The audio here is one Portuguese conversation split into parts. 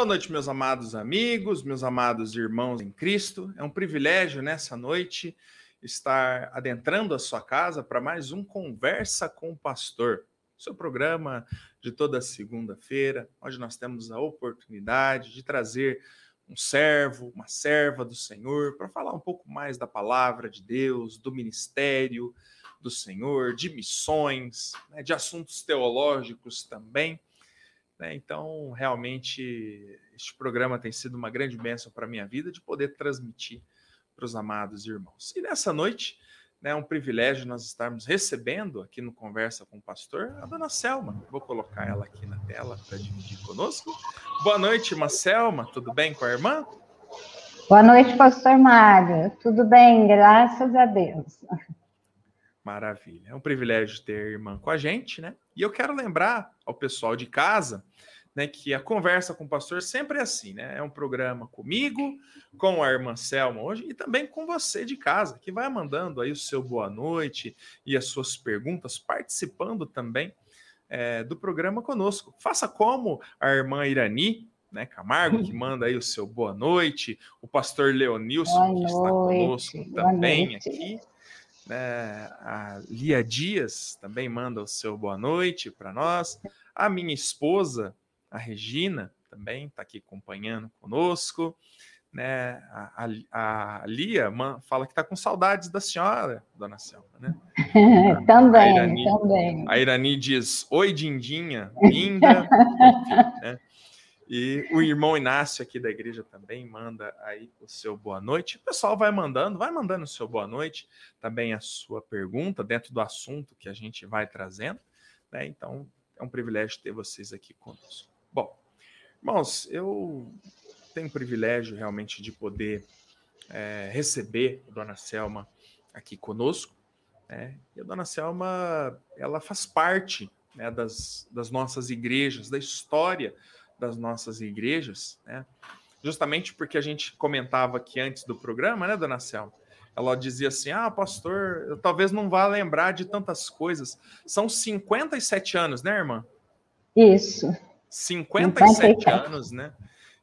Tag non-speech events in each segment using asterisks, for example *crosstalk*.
Boa noite, meus amados amigos, meus amados irmãos em Cristo. É um privilégio nessa noite estar adentrando a sua casa para mais um Conversa com o Pastor, seu programa de toda segunda-feira, onde nós temos a oportunidade de trazer um servo, uma serva do Senhor, para falar um pouco mais da palavra de Deus, do ministério do Senhor, de missões, né, de assuntos teológicos também. Né? Então, realmente, este programa tem sido uma grande bênção para a minha vida de poder transmitir para os amados irmãos. E nessa noite, né, é um privilégio nós estarmos recebendo aqui no Conversa com o Pastor a dona Selma. Vou colocar ela aqui na tela para dividir conosco. Boa noite, irmã Selma. Tudo bem com a irmã? Boa noite, pastor Mário. Tudo bem, graças a Deus. Maravilha. É um privilégio ter a irmã com a gente, né? E eu quero lembrar ao pessoal de casa né, que a conversa com o pastor sempre é assim, né? É um programa comigo, com a irmã Selma hoje e também com você de casa, que vai mandando aí o seu boa noite e as suas perguntas, participando também é, do programa conosco. Faça como a irmã Irani, né, Camargo, que *laughs* manda aí o seu boa noite, o pastor Leonilson, que está conosco também aqui. Né, a Lia Dias também manda o seu boa noite para nós. A minha esposa, a Regina, também está aqui acompanhando conosco. Né? A, a, a Lia man, fala que está com saudades da senhora, dona Selma. Né? *laughs* também, a Irani, também. A Irani diz: Oi, Dindinha, linda. *laughs* Enfim, né? E o irmão Inácio aqui da igreja também manda aí o seu boa noite. O pessoal vai mandando, vai mandando o seu boa noite, também a sua pergunta dentro do assunto que a gente vai trazendo. Né? Então, é um privilégio ter vocês aqui conosco. Bom, irmãos, eu tenho o privilégio realmente de poder é, receber a dona Selma aqui conosco. Né? E a dona Selma, ela faz parte né, das, das nossas igrejas, da história das nossas igrejas, né? Justamente porque a gente comentava aqui antes do programa, né, dona Selma? Ela dizia assim: Ah, pastor, eu talvez não vá lembrar de tantas coisas. São 57 anos, né, irmã? Isso. 57, 57. anos, né?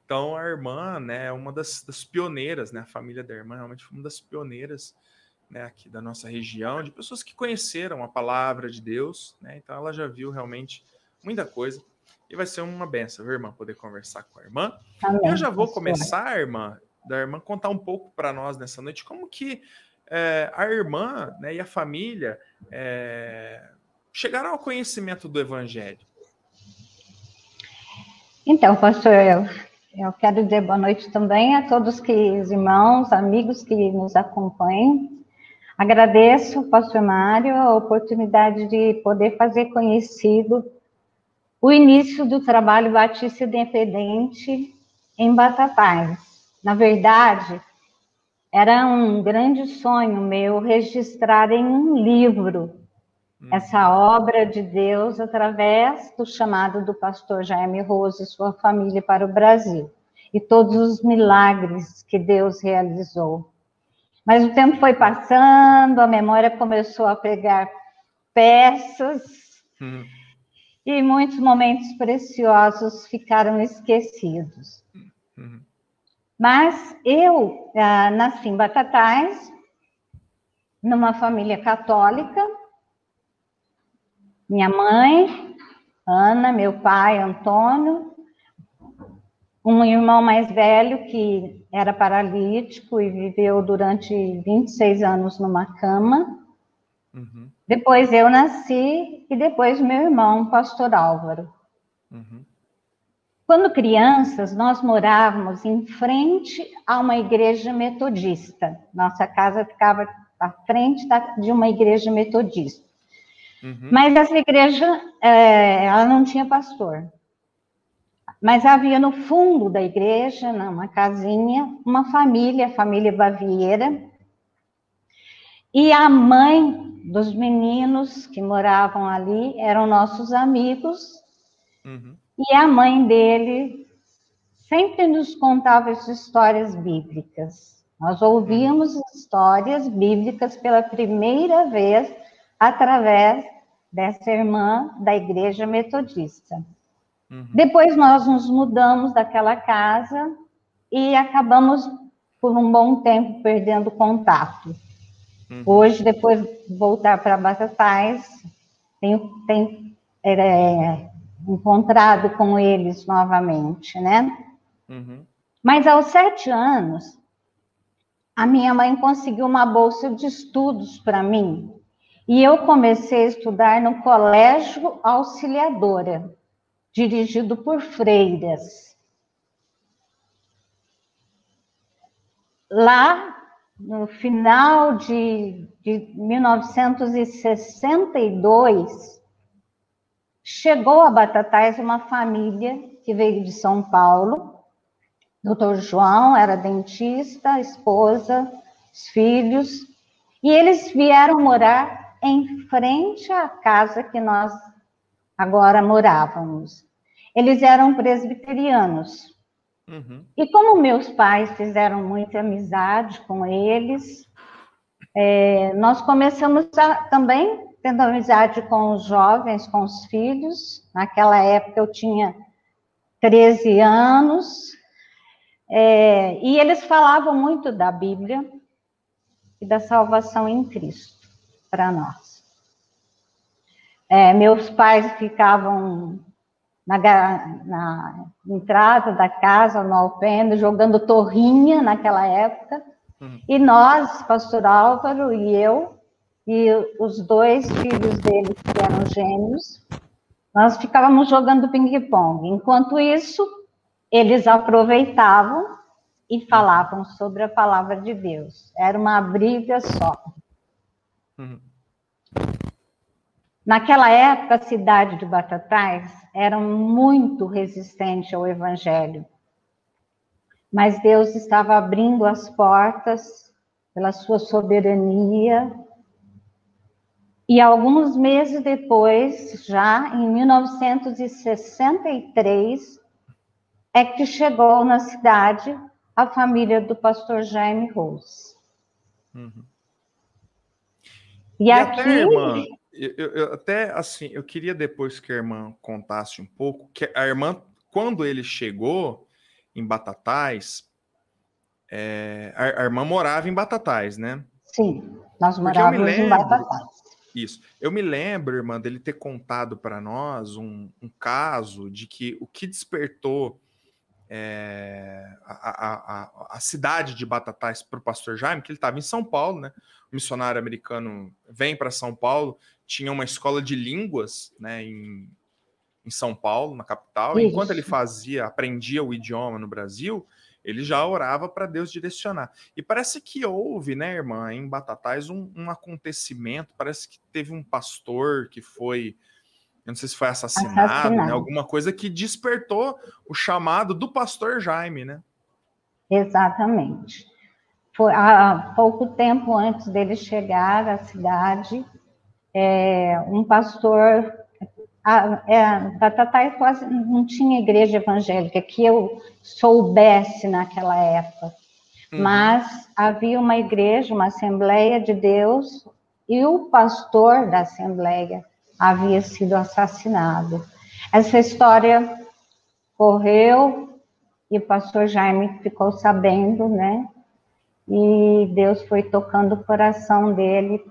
Então a irmã, né, é uma das, das, pioneiras, né? A família da irmã realmente foi uma das pioneiras, né, aqui da nossa região, de pessoas que conheceram a palavra de Deus, né? Então ela já viu realmente muita coisa. E vai ser uma benção, viu, irmã, poder conversar com a irmã. Amém. Eu já vou começar, irmã, da irmã contar um pouco para nós nessa noite como que é, a irmã né, e a família é, chegaram ao conhecimento do Evangelho. Então, pastor, eu, eu quero dizer boa noite também a todos que os irmãos, amigos que nos acompanham. Agradeço, pastor Mário, a oportunidade de poder fazer conhecido o início do trabalho Batista Independente em Batatais. Na verdade, era um grande sonho meu registrar em um livro hum. essa obra de Deus através do chamado do pastor Jaime Rose e sua família para o Brasil e todos os milagres que Deus realizou. Mas o tempo foi passando, a memória começou a pegar peças. Hum e muitos momentos preciosos ficaram esquecidos. Uhum. Mas eu ah, nasci em Batatais, numa família católica. Minha mãe, Ana, meu pai, Antônio, um irmão mais velho que era paralítico e viveu durante 26 anos numa cama. Uhum. Depois eu nasci e depois meu irmão, pastor Álvaro. Uhum. Quando crianças, nós morávamos em frente a uma igreja metodista. Nossa casa ficava à frente de uma igreja metodista. Uhum. Mas essa igreja, é, ela não tinha pastor. Mas havia no fundo da igreja, numa casinha, uma família, a família Bavieira. E a mãe dos meninos que moravam ali, eram nossos amigos, uhum. e a mãe dele sempre nos contava as histórias bíblicas. Nós ouvíamos uhum. histórias bíblicas pela primeira vez através dessa irmã da igreja metodista. Uhum. Depois nós nos mudamos daquela casa e acabamos por um bom tempo perdendo contato. Uhum. Hoje, depois de voltar para Batatais, tenho, tenho é, encontrado com eles novamente, né? Uhum. Mas aos sete anos, a minha mãe conseguiu uma bolsa de estudos para mim. E eu comecei a estudar no Colégio Auxiliadora, dirigido por freiras. Lá, no final de, de 1962, chegou a Batatais uma família que veio de São Paulo. Doutor João era dentista, esposa, os filhos, e eles vieram morar em frente à casa que nós agora morávamos. Eles eram presbiterianos. Uhum. E como meus pais fizeram muita amizade com eles, é, nós começamos a, também tendo amizade com os jovens, com os filhos. Naquela época eu tinha 13 anos, é, e eles falavam muito da Bíblia e da salvação em Cristo para nós. É, meus pais ficavam na, na, entrada da casa, no alpendre, jogando torrinha naquela época, uhum. e nós, pastor Álvaro e eu, e os dois filhos dele, que eram gêmeos, nós ficávamos jogando ping-pong. Enquanto isso, eles aproveitavam e falavam sobre a palavra de Deus. Era uma briga só. Uhum. Naquela época, a cidade de Batatais era muito resistente ao evangelho. Mas Deus estava abrindo as portas pela sua soberania e alguns meses depois, já em 1963, é que chegou na cidade a família do pastor Jaime Rose. Uhum. E, e, aqui. Até, irmã, eu, eu, até assim, eu queria depois que a irmã contasse um pouco, que a irmã, quando ele chegou em Batatais, é, a, a, irmã morava em Batatais, né? Sim, nós morávamos lembro, em Batatais. Isso. Eu me lembro, irmã, dele ter contado para nós um, um, caso de que o que despertou é, a, a, a, cidade de Batatais para o pastor Jaime, que ele estava em São Paulo, né? O missionário americano vem para São Paulo, tinha uma escola de línguas né, em, em São Paulo, na capital. Enquanto ele fazia, aprendia o idioma no Brasil, ele já orava para Deus direcionar. E parece que houve, né, irmã, em Batatais, um, um, acontecimento. Parece que teve um pastor que foi, eu não sei se foi assassinado, né, assassinado. Né, alguma coisa que despertou o chamado do pastor Jaime, né? Exatamente. Foi há pouco tempo antes dele chegar à cidade, é, um pastor a, é, Tatatai quase não tinha igreja evangélica que eu soubesse naquela época, uhum. mas havia uma igreja, uma Assembleia de Deus, e o pastor da Assembleia havia sido assassinado. Essa história correu e o pastor Jaime ficou sabendo, né? E Deus foi tocando o coração dele,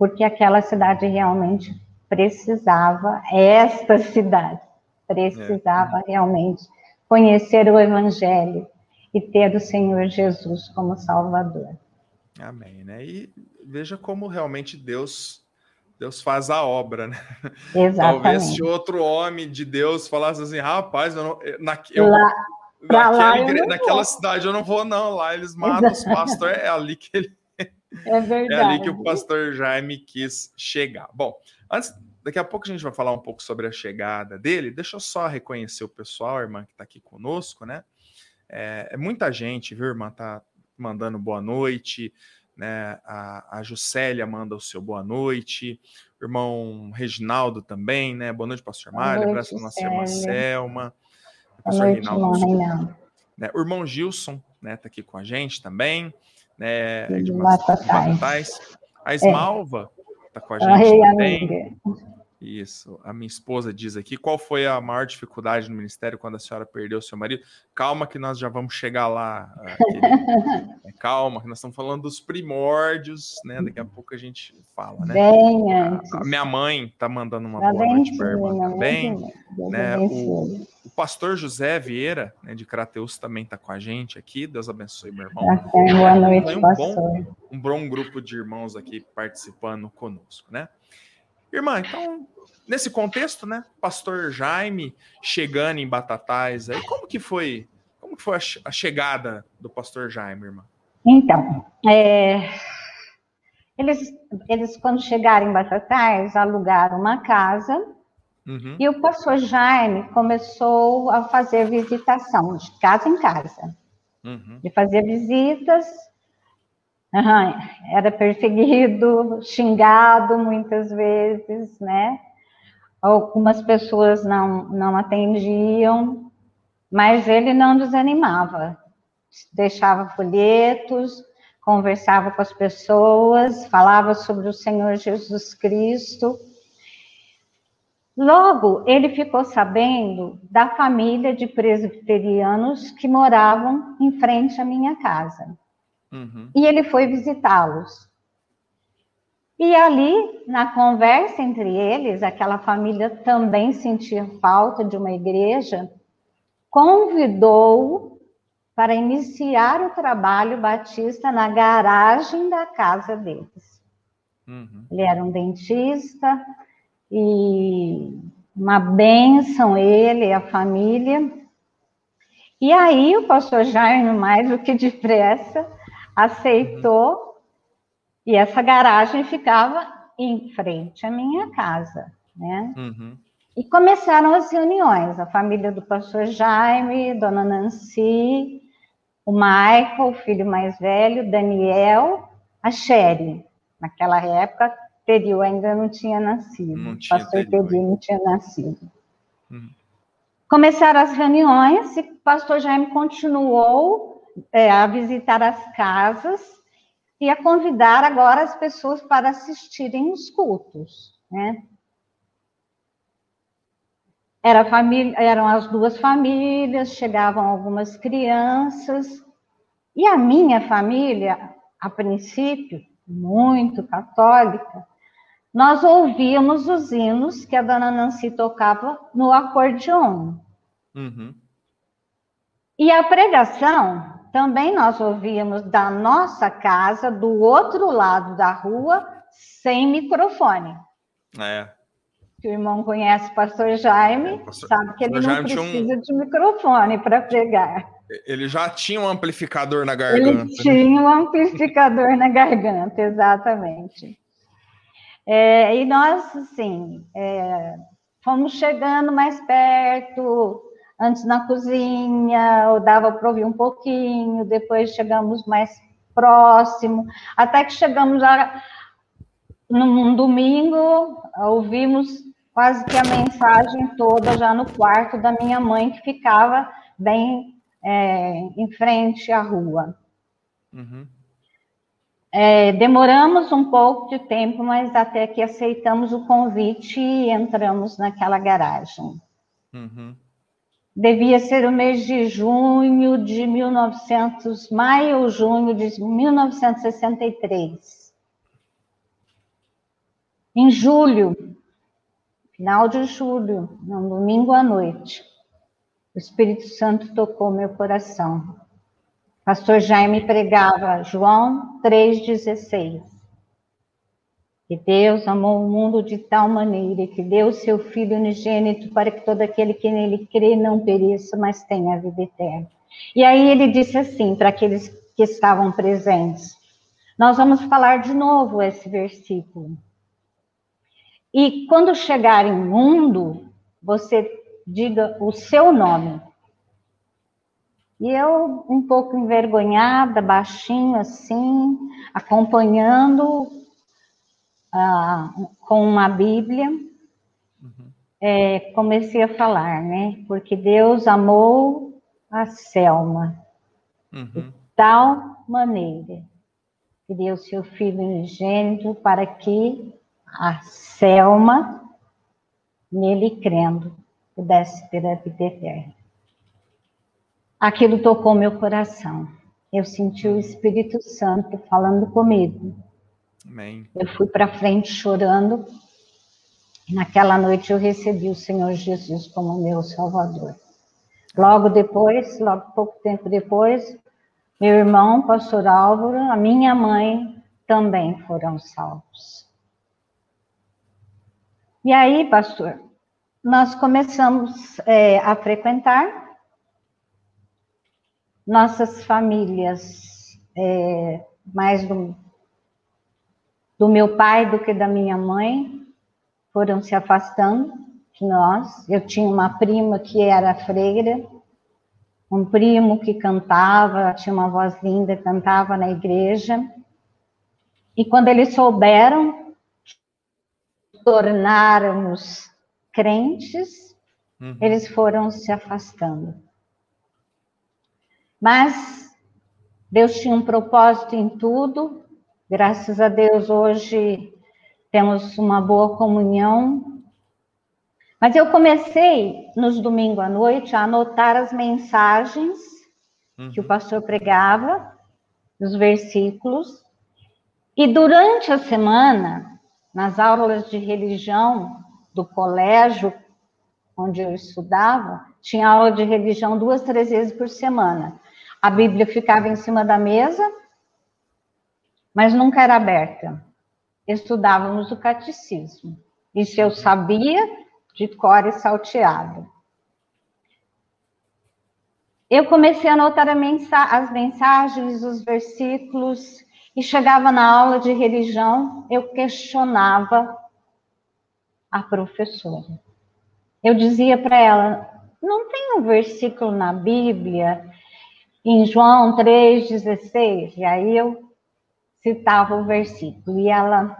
porque aquela cidade realmente precisava, esta cidade precisava é. realmente conhecer o Evangelho e ter o Senhor Jesus como Salvador. Amém, né? E veja como realmente Deus Deus faz a obra, né? Exatamente. Talvez se outro homem de Deus falasse assim, rapaz, eu não, na, eu, lá, naquela, igre, naquela cidade eu não vou não, lá eles matam os pastores, é ali que ele é verdade. É ali que o pastor Jaime quis chegar. Bom, antes, daqui a pouco a gente vai falar um pouco sobre a chegada dele. Deixa eu só reconhecer o pessoal, a irmã que está aqui conosco, né? É, é, muita gente, viu, irmã? Tá mandando boa noite, né? A, a Juscelia manda o seu boa noite, o irmão Reginaldo também, né? Boa noite, pastor Mário. Abraço para nossa irmã Selma. Pastor noite, Reinaldo. Né? O irmão Gilson, né? Tá aqui com a gente também né? De Batatais. A Esmalva está é. com a gente também. Isso. A minha esposa diz aqui: qual foi a maior dificuldade no ministério quando a senhora perdeu seu marido? Calma, que nós já vamos chegar lá. *laughs* é, calma, que nós estamos falando dos primórdios, né? Daqui a pouco a gente fala, né? Bem antes. A, minha mãe está mandando uma tá boa noite para a irmã também. Né? O, o, pastor José Vieira, né, de Crateus, também está com a gente aqui. Deus abençoe, meu irmão. Boa noite, um pastor. Bom, um bom grupo de irmãos aqui participando conosco, né? Irmã, então, nesse contexto, né, pastor Jaime chegando em Batatais, aí como que foi, como que foi a chegada do pastor Jaime, irmã? Então, é, eles, eles quando chegaram em Batatais, alugaram uma casa, uhum. e o pastor Jaime começou a fazer visitação de casa em casa. Uhum. De fazer visitas, Uhum. Era perseguido, *laughs* xingado muitas vezes, né? Algumas pessoas não, não atendiam, mas ele não desanimava. Deixava folhetos, conversava com as pessoas, falava sobre o Senhor Jesus Cristo. Logo, ele ficou sabendo da família de presbiterianos que moravam em frente à minha casa. Uhum. E ele foi visitá-los. E ali, na conversa entre eles, aquela família também sentia falta de uma igreja, convidou para iniciar o trabalho batista na garagem da casa deles. Uhum. Ele era um dentista e uma bênção ele, a família. E aí o pastor Jaime, mais do que depressa, aceitou e essa garagem ficava em frente à minha casa, né? Uhum. E começaram as reuniões, a família do pastor Jaime, dona Nancy, o Michael, o filho mais velho, Daniel, a Sherry. Naquela época, Terio ainda não tinha nascido. Não tinha pastor Terio não tinha nascido. Uhum. Começaram as reuniões e o pastor Jaime continuou é, a visitar as casas e a convidar agora as pessoas para assistirem os cultos, né? Era família, eram as duas famílias, chegavam algumas crianças, e a minha família, a princípio, muito católica, nós ouvíamos os hinos que a dona Nancy tocava no acordeon. Uhum. E a pregação também nós ouvíamos da nossa casa, do outro lado da rua, sem microfone. É. o irmão conhece o pastor Jaime, é, pastor, sabe que ele não precisa um... de microfone para pregar. Ele já tinha um amplificador na garganta. Ele né? tinha um amplificador na *laughs* garganta, exatamente. É, e nós, assim, é, fomos chegando mais perto, antes na cozinha, eu dava para ouvir um pouquinho, depois chegamos mais próximo, até que chegamos a, num domingo, ouvimos quase que a mensagem toda já no quarto da minha mãe, que ficava bem é, em frente à rua. Uhum. É, demoramos um pouco de tempo, mas até que aceitamos o convite e entramos naquela garagem. Uhum devia ser o mês de junho de 1900, maio ou junho de 1963. Em julho, final de julho, no domingo à noite, o Espírito Santo tocou meu coração. Pastor Jaime pregava João 3,16 que Deus amou o mundo de tal maneira que deu seu Filho unigênito para que todo aquele que nele crê não pereça, mas tenha a vida eterna. E aí ele disse assim para aqueles que estavam presentes: Nós vamos falar de novo esse versículo. E quando chegar em mundo, você diga o seu nome. E eu, um pouco envergonhada, baixinho assim, acompanhando ah, com uma Bíblia, uhum. é, comecei a falar, né? Porque Deus amou a Selma uhum. de tal maneira que deu seu filho unigênito para que a Selma nele crendo, pudesse ter a vida eterna. Aquilo tocou meu coração. Eu senti o Espírito Santo falando comigo. Amém. Eu fui para frente chorando. E naquela noite eu recebi o Senhor Jesus como meu Salvador. Logo depois, logo pouco tempo depois, meu irmão, pastor Álvaro, a minha mãe também foram salvos. E aí, pastor, nós começamos é, a frequentar nossas famílias, é, mais do, do meu pai do que da minha mãe, foram se afastando de nós. Eu tinha uma prima que era freira, um primo que cantava, tinha uma voz linda, cantava na igreja. E quando eles souberam tornarmos crentes, uhum. eles foram se afastando. Mas Deus tinha um propósito em tudo. Graças a Deus hoje temos uma boa comunhão. Mas eu comecei nos domingos à noite a anotar as mensagens uhum. que o uhum. pastor pregava, os versículos. E durante a semana, nas aulas de religião do colégio onde eu estudava, tinha aula de religião duas, três vezes por semana. A Bíblia ficava em cima da mesa, mas nunca era aberta. Estudávamos o catecismo. Isso eu sabia de cor e salteado. Eu comecei a anotar as mensagens, os versículos, e chegava na aula de religião, eu questionava a professora. Eu dizia para ela: não tem um versículo na Bíblia em João 3,16, e aí eu citava o versículo, e ela,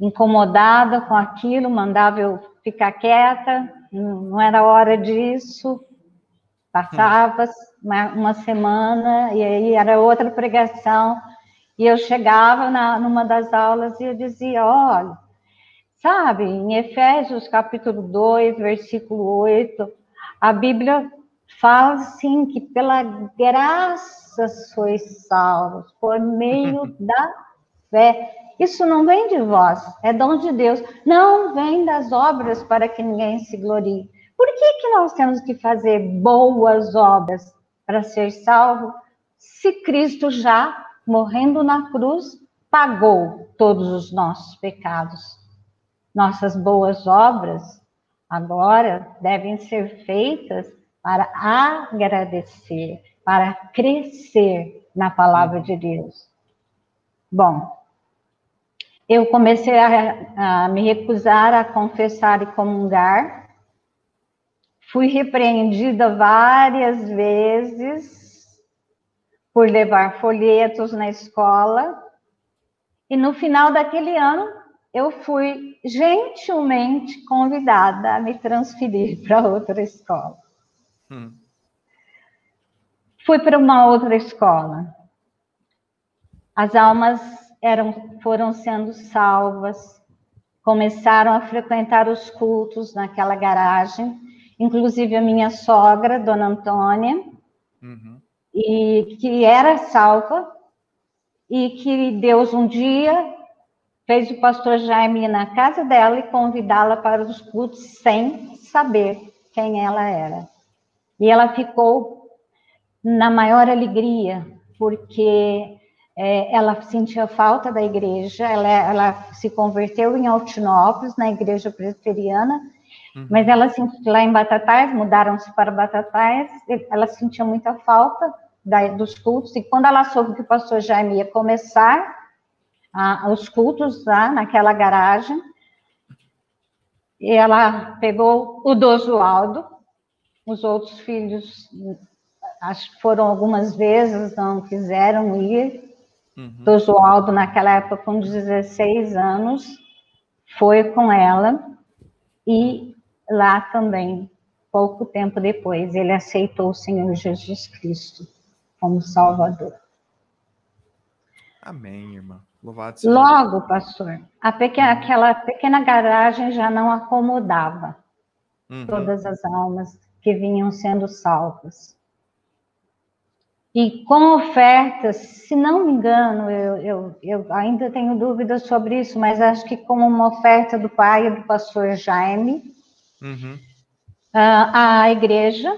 incomodada com aquilo, mandava eu ficar quieta, não era hora disso, passava uma, uma semana, e aí era outra pregação, e eu chegava na, numa das aulas e eu dizia, olha, sabe, em Efésios capítulo 2, versículo 8, a Bíblia fala assim que pela graça sois salvos, por meio *laughs* da fé. Isso não vem de vós, é dom de Deus. Não vem das obras para que ninguém se glorie. Por que, que nós temos que fazer boas obras para ser salvo, se Cristo já, morrendo na cruz, pagou todos os nossos pecados? Nossas boas obras agora devem ser feitas para agradecer, para crescer na palavra de Deus. Bom, eu comecei a, a me recusar a confessar e comungar. Fui repreendida várias vezes por levar folhetos na escola. E no final daquele ano, eu fui gentilmente convidada a me transferir *laughs* para outra escola. Hum. Fui para uma outra escola. As almas eram, foram sendo salvas, começaram a frequentar os cultos naquela garagem, inclusive a minha sogra, Dona Antônia, uhum. e que era salva, e que Deus um dia fez o pastor Jaime ir na casa dela e convidá-la para os cultos sem saber quem ela era. E ela ficou na maior alegria, porque é, ela sentia falta da igreja, ela, ela, se converteu em Altinópolis, na igreja presbiteriana, uhum. mas ela sentiu lá em Batatais, mudaram-se para Batatais, ela sentia muita falta da, dos cultos, e quando ela soube que o pastor Jaime ia começar os cultos lá naquela garagem, ela pegou o Dosualdo, os outros filhos, acho que foram algumas vezes, não quiseram ir. Uhum. Do Joaldo, naquela época, com 16 anos, foi com ela. E lá também, pouco tempo depois, ele aceitou o Senhor Jesus Cristo como Salvador. Amém, irmã. Louvado seja Logo, pastor, pequena, aquela pequena garagem já não acomodava uhum. todas as almas que vinham sendo salvas. E com ofertas, se não me engano, eu, eu, eu, ainda tenho dúvidas sobre isso, mas acho que com uma oferta do pai e do pastor Jaime, uhum. a, a igreja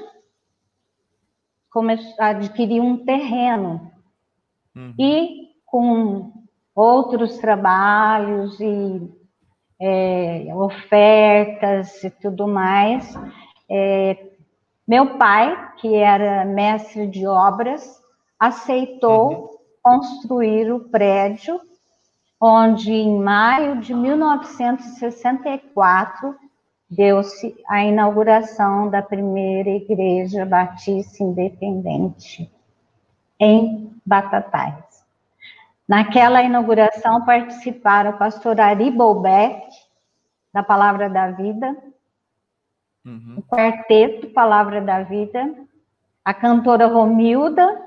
adquiriu um terreno. Uhum. E com outros trabalhos e é, ofertas e tudo mais, é, meu pai, que era mestre de obras, aceitou uhum. construir o prédio, onde em maio de 1964 deu-se a inauguração da primeira igreja batista independente em Batatais. Naquela inauguração participaram o pastor Ari Bolbeck, da Palavra da Vida, uhum. o quarteto Palavra da Vida, a cantora Romilda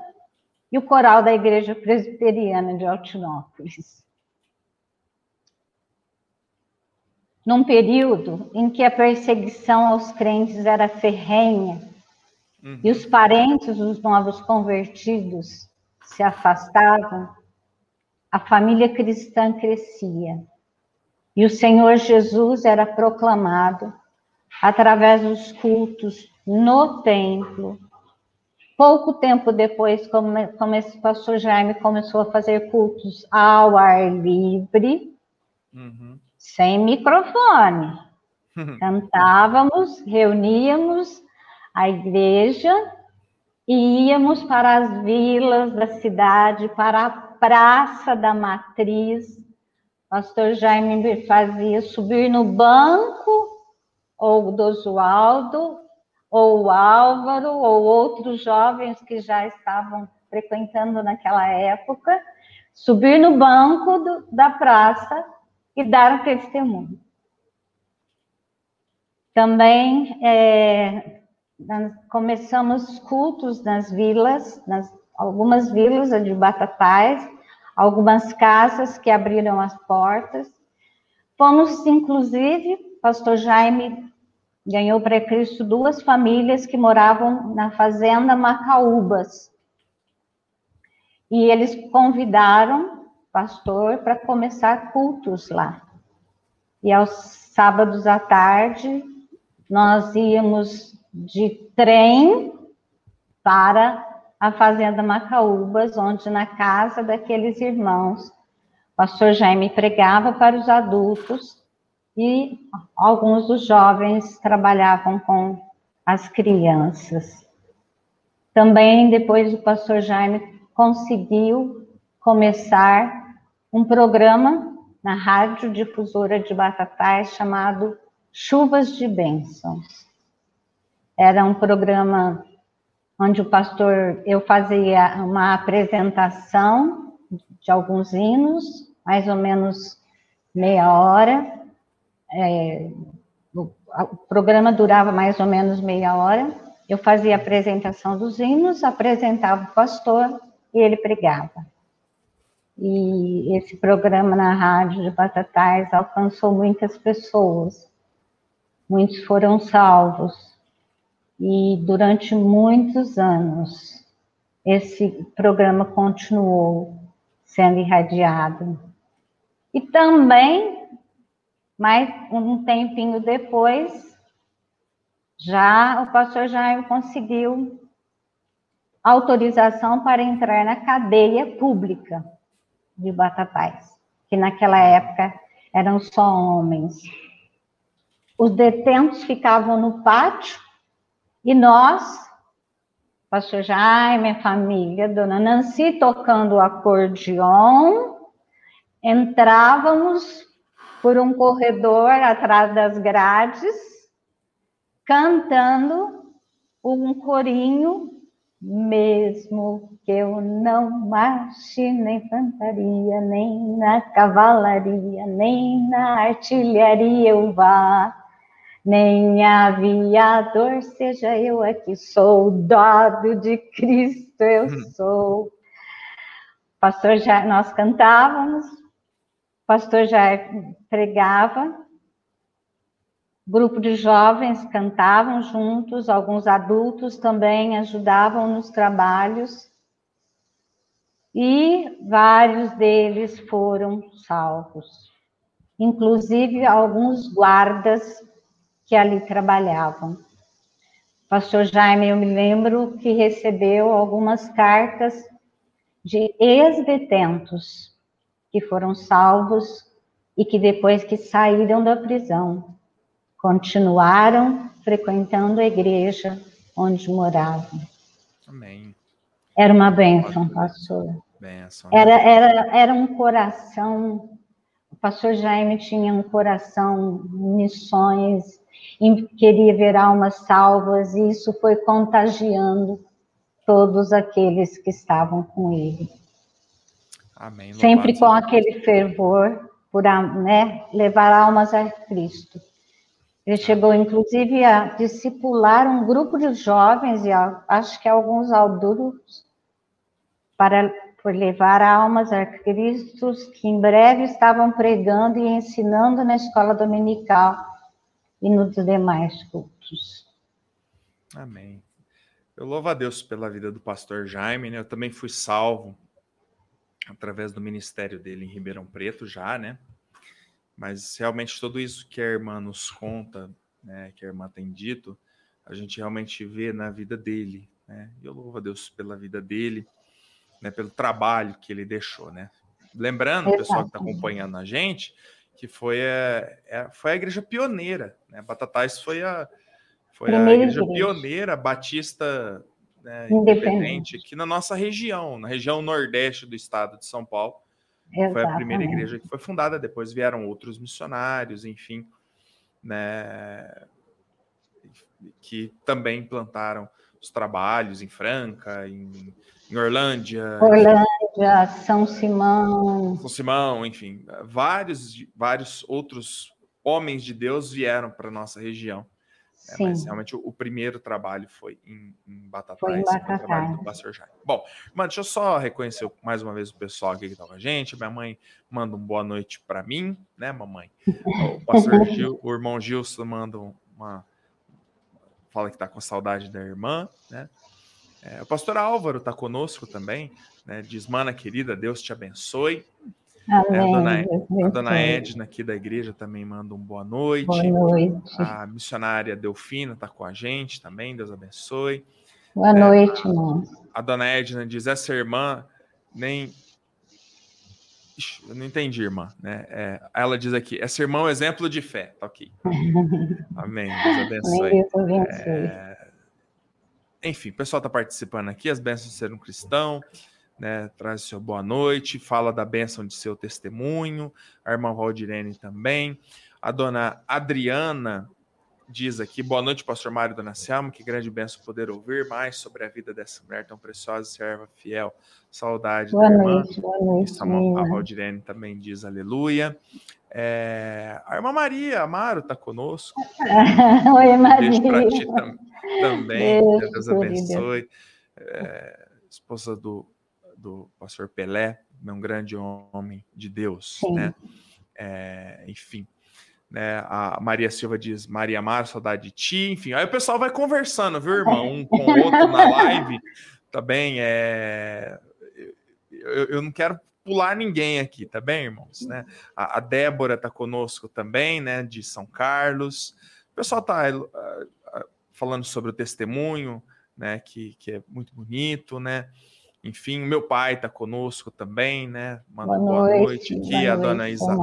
e o coral da Igreja Presbiteriana de Altinópolis. Num período em que a perseguição aos crentes era ferrenha uhum. e os parentes dos novos convertidos se afastavam, a família cristã crescia e o Senhor Jesus era proclamado através dos cultos no templo. Pouco tempo depois, como, como esse pastor Jaime começou a fazer cultos ao ar livre, uhum. sem microfone. *laughs* Cantávamos, reuníamos a igreja e íamos para as vilas da cidade, para a Praça da Matriz. Pastor Jaime fazia subir no banco ou o Dosualdo, ou o Álvaro, ou outros jovens que já estavam frequentando naquela época, subir no banco do, da praça e dar o testemunho. Também é, começamos cultos nas vilas, nas algumas vilas de Batatais, algumas casas que abriram as portas. Fomos, inclusive, pastor Jaime ganhou para Cristo duas famílias que moravam na fazenda Macaúbas. E eles convidaram o pastor para começar cultos lá. E aos sábados à tarde, nós íamos de trem para a fazenda Macaúbas, onde na casa daqueles irmãos, o pastor Jaime pregava para os adultos e alguns dos jovens trabalhavam com as crianças. Também depois o pastor Jaime conseguiu começar um programa na rádio difusora de Batatais chamado Chuvas de Bênçãos. Era um programa onde o pastor eu fazia uma apresentação de alguns hinos, mais ou menos meia hora, é, o, o programa durava mais ou menos meia hora. Eu fazia a apresentação dos hinos, apresentava o pastor e ele pregava. E esse programa na rádio de Batatais alcançou muitas pessoas. Muitos foram salvos. E durante muitos anos, esse programa continuou sendo irradiado. E também mas um tempinho depois, já o pastor Jair conseguiu autorização para entrar na cadeia pública de Batatais, que naquela época eram só homens. Os detentos ficavam no pátio e nós, pastor Jaime, família, dona Nancy tocando o acordeon, entrávamos por um corredor atrás das grades, cantando um corinho, mesmo que eu não marche na infantaria, nem na cavalaria, nem na artilharia eu vá, nem aviador seja eu aqui, soldado de Cristo eu hum. sou. Pastor, já nós cantávamos, pastor já pregava, grupo de jovens cantavam juntos, alguns adultos também ajudavam nos trabalhos e vários deles foram salvos, inclusive alguns guardas que ali trabalhavam. Pastor Jaime, eu me lembro que recebeu algumas cartas de ex-detentos que foram salvos e que depois que saíram da prisão, continuaram frequentando a igreja onde moravam. Amém. Era uma bênção, pastor. Bênção. Era, era, era um coração. O pastor Jaime tinha um coração, missões, queria ver almas salvas, e isso foi contagiando todos aqueles que estavam com ele. Amém. Sempre com aquele fervor por né, levar almas a Cristo. Ele chegou, inclusive, a discipular um grupo de jovens, e acho que alguns adultos, para por levar almas a Cristo, que em breve estavam pregando e ensinando na escola dominical e nos demais cultos. Amém. Eu louvo a Deus pela vida do pastor Jaime, né? Eu também fui salvo através do ministério dele em Ribeirão Preto já, né? Mas realmente tudo isso que a irmã nos conta, né, que a irmã tem dito, a gente realmente vê na vida dele, né? E eu louvo a Deus pela vida dele né, pelo trabalho que ele deixou, né? Lembrando, o pessoal que está acompanhando a gente, que foi a, é, foi a igreja pioneira, né? Batatais foi a, foi a igreja, igreja, pioneira batista né, independente aqui na nossa região, na região nordeste do estado de São Paulo. Exatamente. Foi a primeira igreja que foi fundada, depois vieram outros missionários, enfim, né, que também implantaram os trabalhos em Franca, em em Orlândia. Orlândia, São Simão. São Simão, enfim, vários, vários outros homens de Deus vieram para nossa região. É, mas realmente o, o, primeiro trabalho foi em, em Batatais, foi em Batatais. o trabalho do. Bom, mano, deixa eu só reconhecer mais uma vez o pessoal aqui que está com a gente. Minha mãe manda um boa noite para mim, né, mamãe? O pastor *laughs* Gil, o irmão Gilson manda uma. Fala que está com saudade da irmã, né? É, o pastor Álvaro está conosco também, né? Diz, mana querida, Deus te abençoe. Amém, é, a, dona, a dona Edna aqui da igreja também manda um boa noite. Boa noite. A missionária Delfina está com a gente também, Deus abençoe. Boa é, noite, irmão. A dona Edna diz: essa irmã nem. Ixi, eu não entendi, irmã. Né? É, ela diz aqui: essa irmã é um exemplo de fé. Tá ok. *laughs* Amém. Deus abençoe. Deus abençoe. É, enfim, o pessoal está participando aqui, as bênçãos de ser um cristão, né? Traz seu boa noite, fala da bênção de seu testemunho, a irmã Valdirene também. A dona Adriana diz aqui: boa noite, pastor Mário e dona Selma, que grande bênção poder ouvir mais sobre a vida dessa mulher tão preciosa e serva fiel. Saudade boa da irmã. Noite, boa noite. A Valdirene também diz aleluia. É, a irmã Maria Amaro está conosco. *laughs* Oi, Maria. Beijo para ti tam, também. Deus, Deus abençoe. É, esposa do, do pastor Pelé, um grande homem de Deus, Sim. né? É, enfim. Né, a Maria Silva diz, Maria Amaro, saudade de ti, enfim. Aí o pessoal vai conversando, viu, irmão? Um com o outro na live. Tá é. Eu, eu não quero pular ninguém aqui, tá bem, irmãos? Né? A, a Débora tá conosco também, né? De São Carlos. O pessoal tá uh, falando sobre o testemunho, né? Que, que é muito bonito, né? Enfim, meu pai está conosco também, né? Manda boa, boa noite, aqui, boa a noite, dona Isa,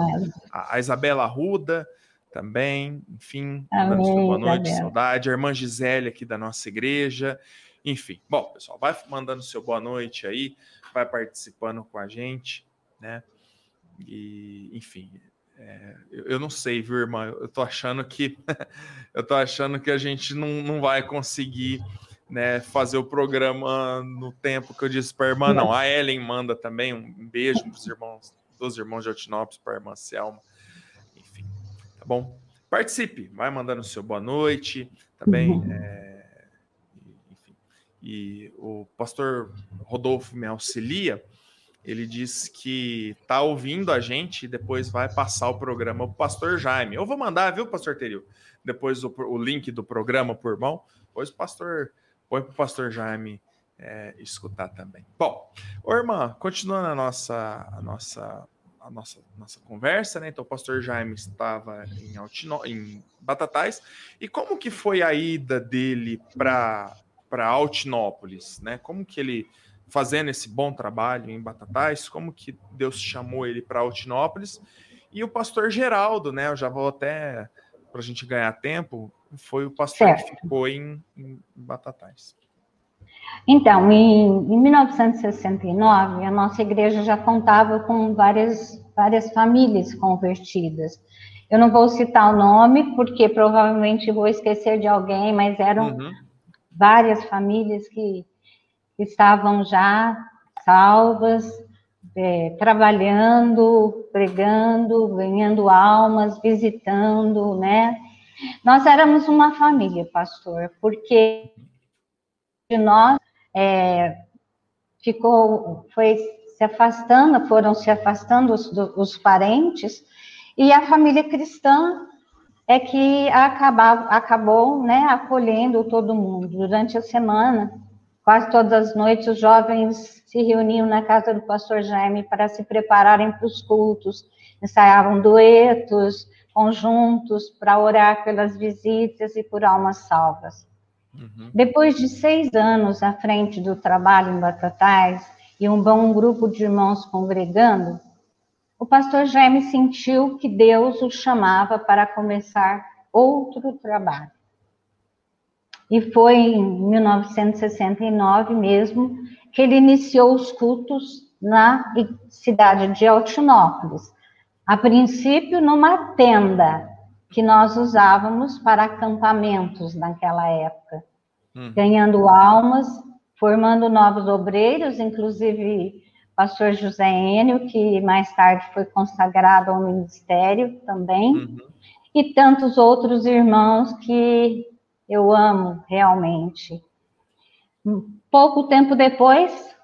a, a, Isabela Ruda também, enfim, mandando boa noite, saudade. A irmã Gisele aqui da nossa igreja. Enfim, bom, pessoal, vai mandando seu boa noite aí vai participando com a gente, né? E, enfim, é, eu, eu, não sei, viu, irmã? Eu tô achando que *laughs* eu tô achando que a gente não, não vai conseguir né, fazer o programa no tempo que eu disse para a irmã, não. A Ellen manda também um beijo para os irmãos, dos irmãos de Altinópolis, para a irmã Selma. Enfim, tá bom? Participe, vai mandando seu boa noite, também. Tá uhum. É, e o pastor Rodolfo me auxilia, Ele diz que tá ouvindo a gente e depois vai passar o programa para o pastor Jaime. Eu vou mandar, viu, pastor Teril? Depois o, o link do programa por mão. Depois o pastor põe para o pastor Jaime é, escutar também. Bom, ô, irmã, continuando a nossa, a nossa, a nossa, nossa conversa, né? Então, o pastor Jaime estava em, Altino, em Batatais. E como que foi a ida dele para Altinópolis, né? Como que ele fazendo esse bom trabalho em Batatais, como que Deus chamou ele para Altinópolis. E o pastor Geraldo, né? Eu já vou até para a gente ganhar tempo, foi o pastor certo. que ficou em, em Batatais. Então, em, em, 1969, a nossa igreja já contava com várias, várias famílias convertidas. Eu não vou citar o nome, porque provavelmente vou esquecer de alguém, mas eram uhum. várias famílias que estavam já salvas, é, trabalhando, pregando, ganhando almas, visitando, né? Nós éramos uma família, pastor, porque de nós é, ficou, foi se afastando, foram se afastando os, os parentes, e a família cristã é que acabava, acabou né, acolhendo todo mundo durante a semana. Quase todas as noites os jovens se reuniam na casa do pastor Jaime para se prepararem para os cultos, ensaiavam duetos, conjuntos, para orar pelas visitas e por almas salvas. Uhum. Depois de seis anos à frente do trabalho em Batatais e um bom grupo de irmãos congregando, o pastor Jaime sentiu que Deus o chamava para começar outro trabalho. E foi em 1969 mesmo que ele iniciou os cultos na cidade de Altinópolis. A princípio, numa tenda que nós usávamos para acampamentos naquela época, uhum. ganhando almas, formando novos obreiros, inclusive pastor José Enio, que mais tarde foi consagrado ao ministério também, uhum. e tantos outros irmãos que eu amo realmente. Pouco tempo depois,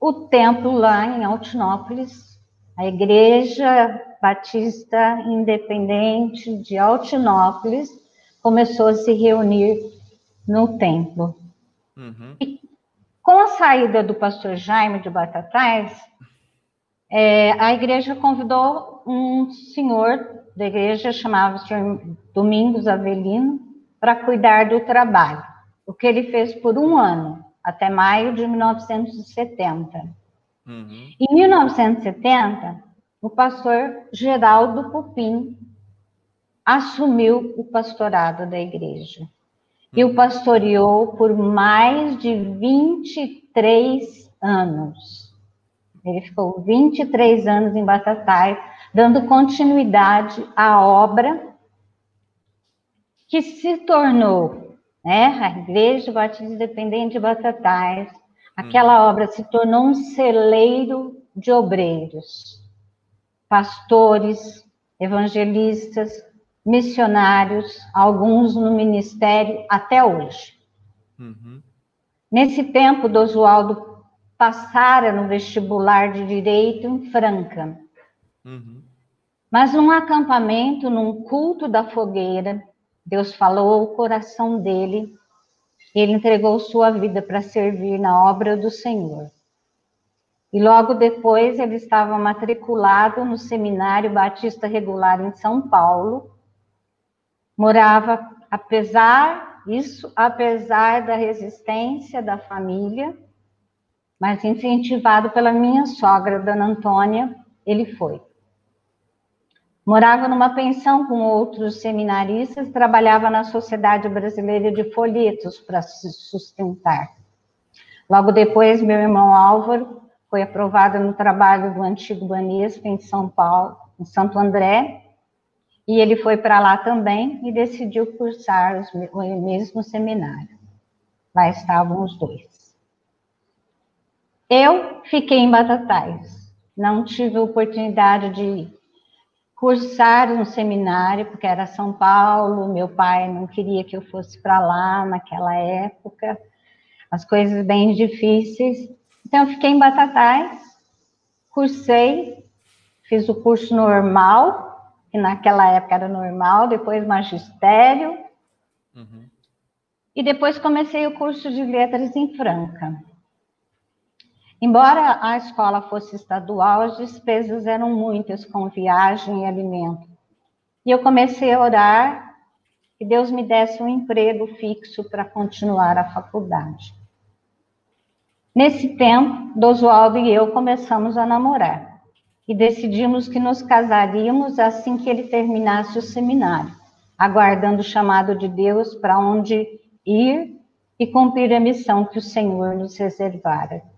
o templo lá em Altinópolis, a Igreja Batista Independente de Altinópolis, começou a se reunir no templo. Uhum. E com a saída do pastor Jaime de Batatais, é, a igreja convidou um senhor da igreja, chamava-se Domingos Avelino, para cuidar do trabalho, o que ele fez por um ano, até maio de 1970. Uhum. Em 1970, o pastor Geraldo Pupim assumiu o pastorado da igreja. E o uhum. pastoreou por mais de 23 anos. Ele ficou 23 anos em Batatais, dando continuidade à obra que se tornou, né, a Igreja Batista Independente de Batatais, aquela hum. obra se tornou um celeiro de obreiros, pastores, evangelistas, missionários, alguns no ministério até hoje. Uhum. Nesse tempo, Dosualdo passara no vestibular de Direito em Franca. Uhum. Mas num acampamento, num culto da fogueira, Deus falou ao coração dele, ele entregou sua vida para servir na obra do Senhor. E logo depois ele estava matriculado no Seminário Batista Regular em São Paulo. Morava, apesar isso, apesar da resistência da família, mas incentivado pela minha sogra, Dona Antônia, ele foi. Morava numa pensão com outros seminaristas, trabalhava na Sociedade Brasileira de Folhetos para se sustentar. Logo depois, meu irmão Álvaro foi aprovado no trabalho do antigo Banespa em São Paulo, em Santo André, e ele foi para lá também e decidiu cursar o mesmo seminário. Lá estavam os dois. Eu fiquei em Batatais, não tive oportunidade de cursar um seminário, porque era São Paulo, meu pai não queria que eu fosse para lá naquela época, as coisas bem difíceis. Então, eu fiquei em Batatais, cursei, fiz o curso normal, que naquela época era normal, depois magistério, uhum. e depois comecei o curso de letras em Franca. Embora a escola fosse estadual, as despesas eram muitas com viagem e alimento. E eu comecei a orar que Deus me desse um emprego fixo para continuar a faculdade. Nesse tempo, Dosualdo e eu começamos a namorar e decidimos que nos casaríamos assim que ele terminasse o seminário, aguardando o chamado de Deus para onde ir e cumprir a missão que o Senhor nos reservara.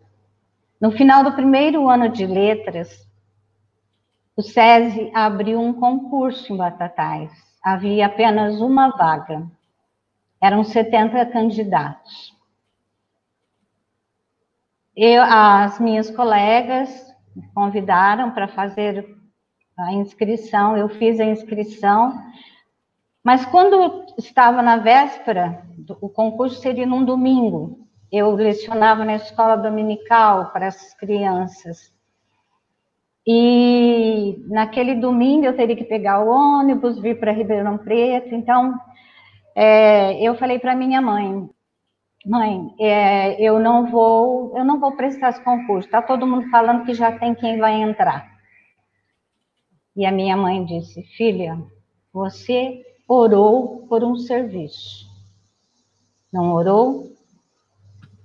No final do primeiro ano de letras, o SESI abriu um concurso em Batatais. Havia apenas uma vaga. Eram 70 candidatos. Eu, as minhas colegas me convidaram para fazer a inscrição, eu fiz a inscrição, mas quando estava na véspera, o concurso seria num domingo, eu lecionava na escola dominical para as crianças. E naquele domingo eu teria que pegar o ônibus, vir para Ribeirão Preto. Então, é, eu falei para minha mãe, mãe, é, eu não vou, eu não vou prestar esse concurso. Está todo mundo falando que já tem quem vai entrar. E a minha mãe disse, filha, você orou por um serviço. Não orou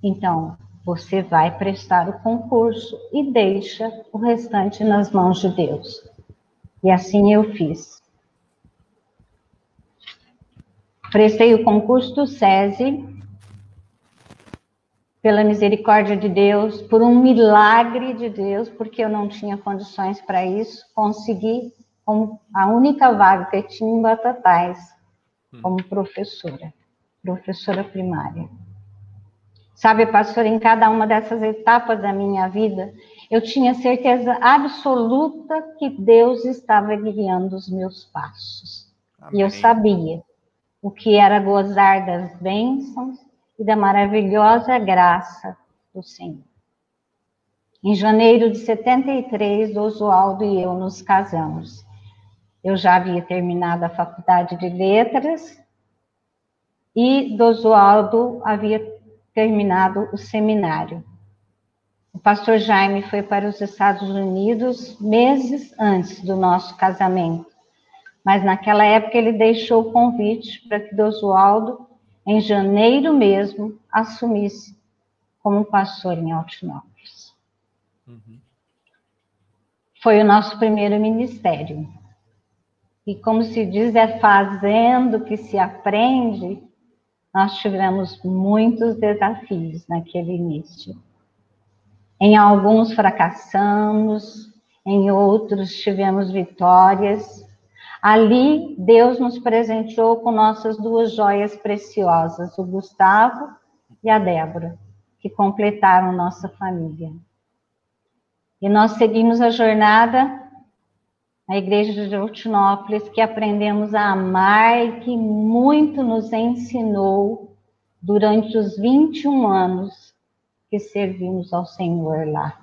então, você vai prestar o concurso e deixa o restante nas mãos de Deus. E assim eu fiz. Prestei o concurso do SESI, pela misericórdia de Deus, por um milagre de Deus, porque eu não tinha condições para isso, consegui a única vaga que tinha em Batatais, como professora, professora primária. Sabe, pastor, em cada uma dessas etapas da minha vida, eu tinha certeza absoluta que Deus estava guiando os meus passos. Amém. E eu sabia o que era gozar das bênçãos e da maravilhosa graça do Senhor. Em janeiro de 73, Oswaldo e eu nos casamos. Eu já havia terminado a faculdade de letras e Oswaldo havia terminado o seminário. O pastor Jaime foi para os Estados Unidos meses antes do nosso casamento, mas naquela época ele deixou o convite para que Dosualdo, em janeiro mesmo, assumisse como pastor em Altinópolis. Uhum. Foi o nosso primeiro ministério. E como se diz, é fazendo que se aprende nós tivemos muitos desafios naquele início. Em alguns fracassamos, em outros tivemos vitórias. Ali, Deus nos presenteou com nossas duas joias preciosas, o Gustavo e a Débora, que completaram nossa família. E nós seguimos a jornada na igreja de Altinópolis, que aprendemos a amar e que muito nos ensinou durante os 21 anos que servimos ao Senhor lá.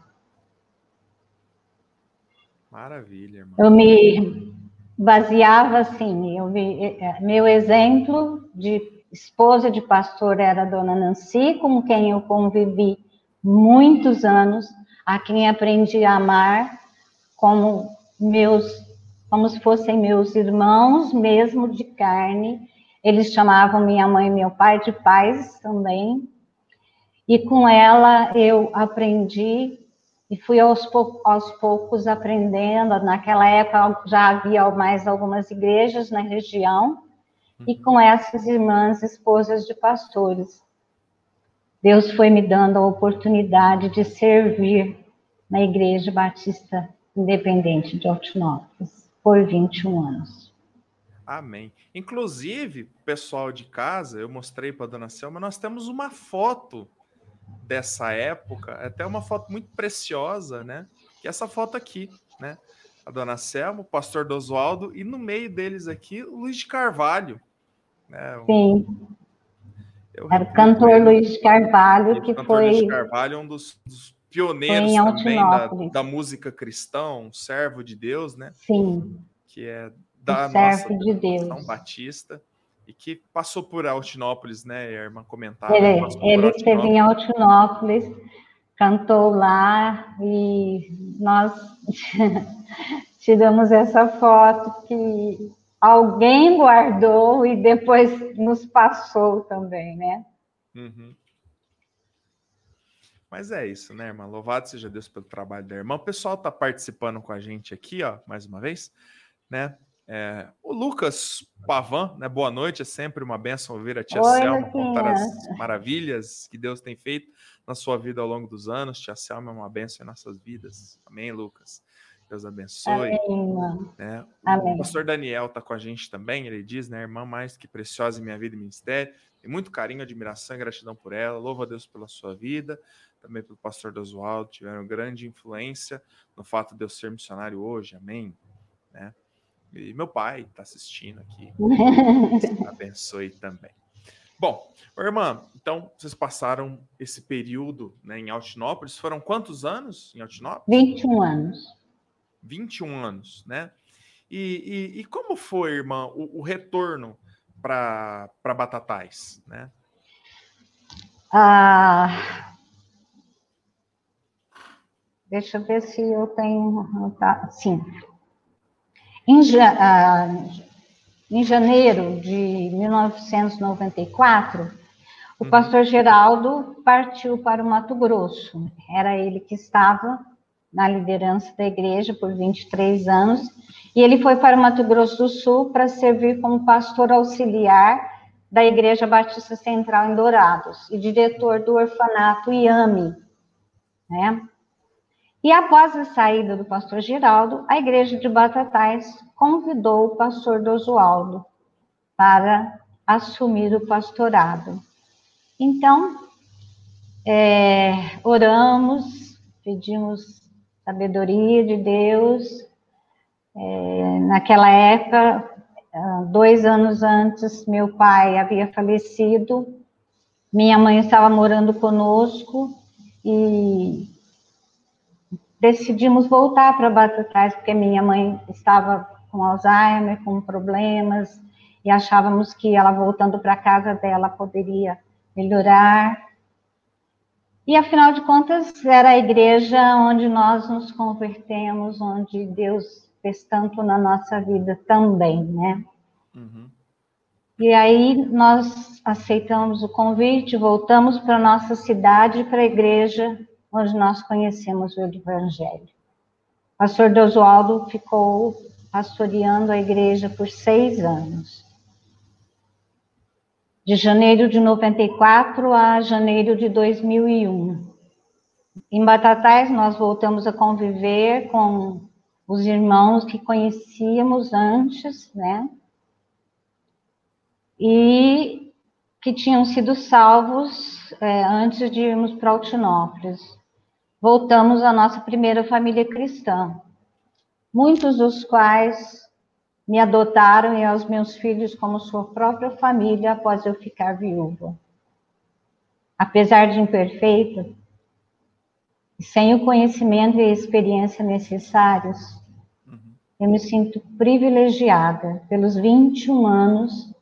Maravilha, irmão. Eu me baseava assim, eu me, é, meu exemplo de esposa de pastor era a dona Nancy, com quem eu convivi muitos anos, a quem aprendi a amar como meus, como se fossem meus irmãos, mesmo de carne. Eles chamavam minha mãe e meu pai de pais também. E com ela eu aprendi e fui aos, pou aos poucos aprendendo. Naquela época já havia mais algumas igrejas na região, e com essas irmãs, esposas de pastores. Deus foi me dando a oportunidade de servir na Igreja Batista Independente de Altinópolis por 21 anos. Amém. Inclusive, pessoal de casa, eu mostrei para a dona Selma, nós temos uma foto dessa época, até uma foto muito preciosa, né? Que é essa foto aqui, né? A dona Selma, o pastor Dosualdo, e no meio deles aqui, o Luiz de Carvalho. Né? Sim. Eu Era o cantor Luiz de Carvalho, que foi. Luiz de Carvalho, um dos, dos pioneiros também da, da, música cristã, um servo de Deus, né? Sim. Que é da um nossa de Deus. Batista e que passou por Altinópolis, né? A irmã comentava. Ele, ele esteve em Altinópolis, cantou lá e nós *laughs* tiramos essa foto que alguém guardou e depois nos passou também, né? Uhum. Mas é isso, né, irmã? Louvado seja Deus pelo trabalho da irmã. O pessoal está participando com a gente aqui, ó, mais uma vez, né? É, o Lucas Pavan, né? Boa noite, é sempre uma benção ouvir a tia Oi, Selma contar as maravilhas que Deus tem feito na sua vida ao longo dos anos. Tia Selma é uma benção em nossas vidas. Amém, Lucas? Deus abençoe. Amém, né? Amém. O pastor Daniel está com a gente também. Ele diz, né, irmã mais que preciosa em minha vida e ministério. Tem muito carinho, admiração e gratidão por ela. Louvo a Deus pela sua vida também pelo pastor Dosualdo, tiveram grande influência no fato de eu ser missionário hoje, amém? Né? E meu pai está assistindo aqui, *laughs* abençoe também. Bom, irmã, então vocês passaram esse período né, em Altinópolis, foram quantos anos em Altinópolis? 21 anos. 21 anos, né? E, e, e como foi, irmã, o, o retorno para Batatais, né? Ah, Deixa eu ver se eu tenho. Tá, sim. Em, ah, em janeiro de 1994, o uhum. pastor Geraldo partiu para o Mato Grosso. Era ele que estava na liderança da igreja por 23 anos, e ele foi para o Mato Grosso do Sul para servir como pastor auxiliar da Igreja Batista Central em Dourados e diretor do orfanato IAME, né? E após a saída do pastor Geraldo, a igreja de Batatais convidou o pastor Dosualdo para assumir o pastorado. Então, é, oramos, pedimos sabedoria de Deus. É, naquela época, dois anos antes, meu pai havia falecido, minha mãe estava morando conosco e decidimos voltar para Batatais, porque minha mãe estava com Alzheimer, com problemas, e achávamos que ela voltando para casa dela poderia melhorar. E afinal de contas, era a igreja onde nós nos convertemos, onde Deus fez tanto na nossa vida também, né? Uhum. E aí nós aceitamos o convite, voltamos para nossa cidade, para a igreja onde nós conhecemos o Evangelho. O pastor Dosualdo ficou pastoreando a igreja por seis anos. De janeiro de 94 a janeiro de 2001. Em Batatais, nós voltamos a conviver com os irmãos que conhecíamos antes, né? E que tinham sido salvos é, antes de irmos para Altinópolis voltamos à nossa primeira família cristã, muitos dos quais me adotaram e aos meus filhos como sua própria família após eu ficar viúva. Apesar de imperfeita, sem o conhecimento e a experiência necessários, uhum. eu me sinto privilegiada pelos 21 anos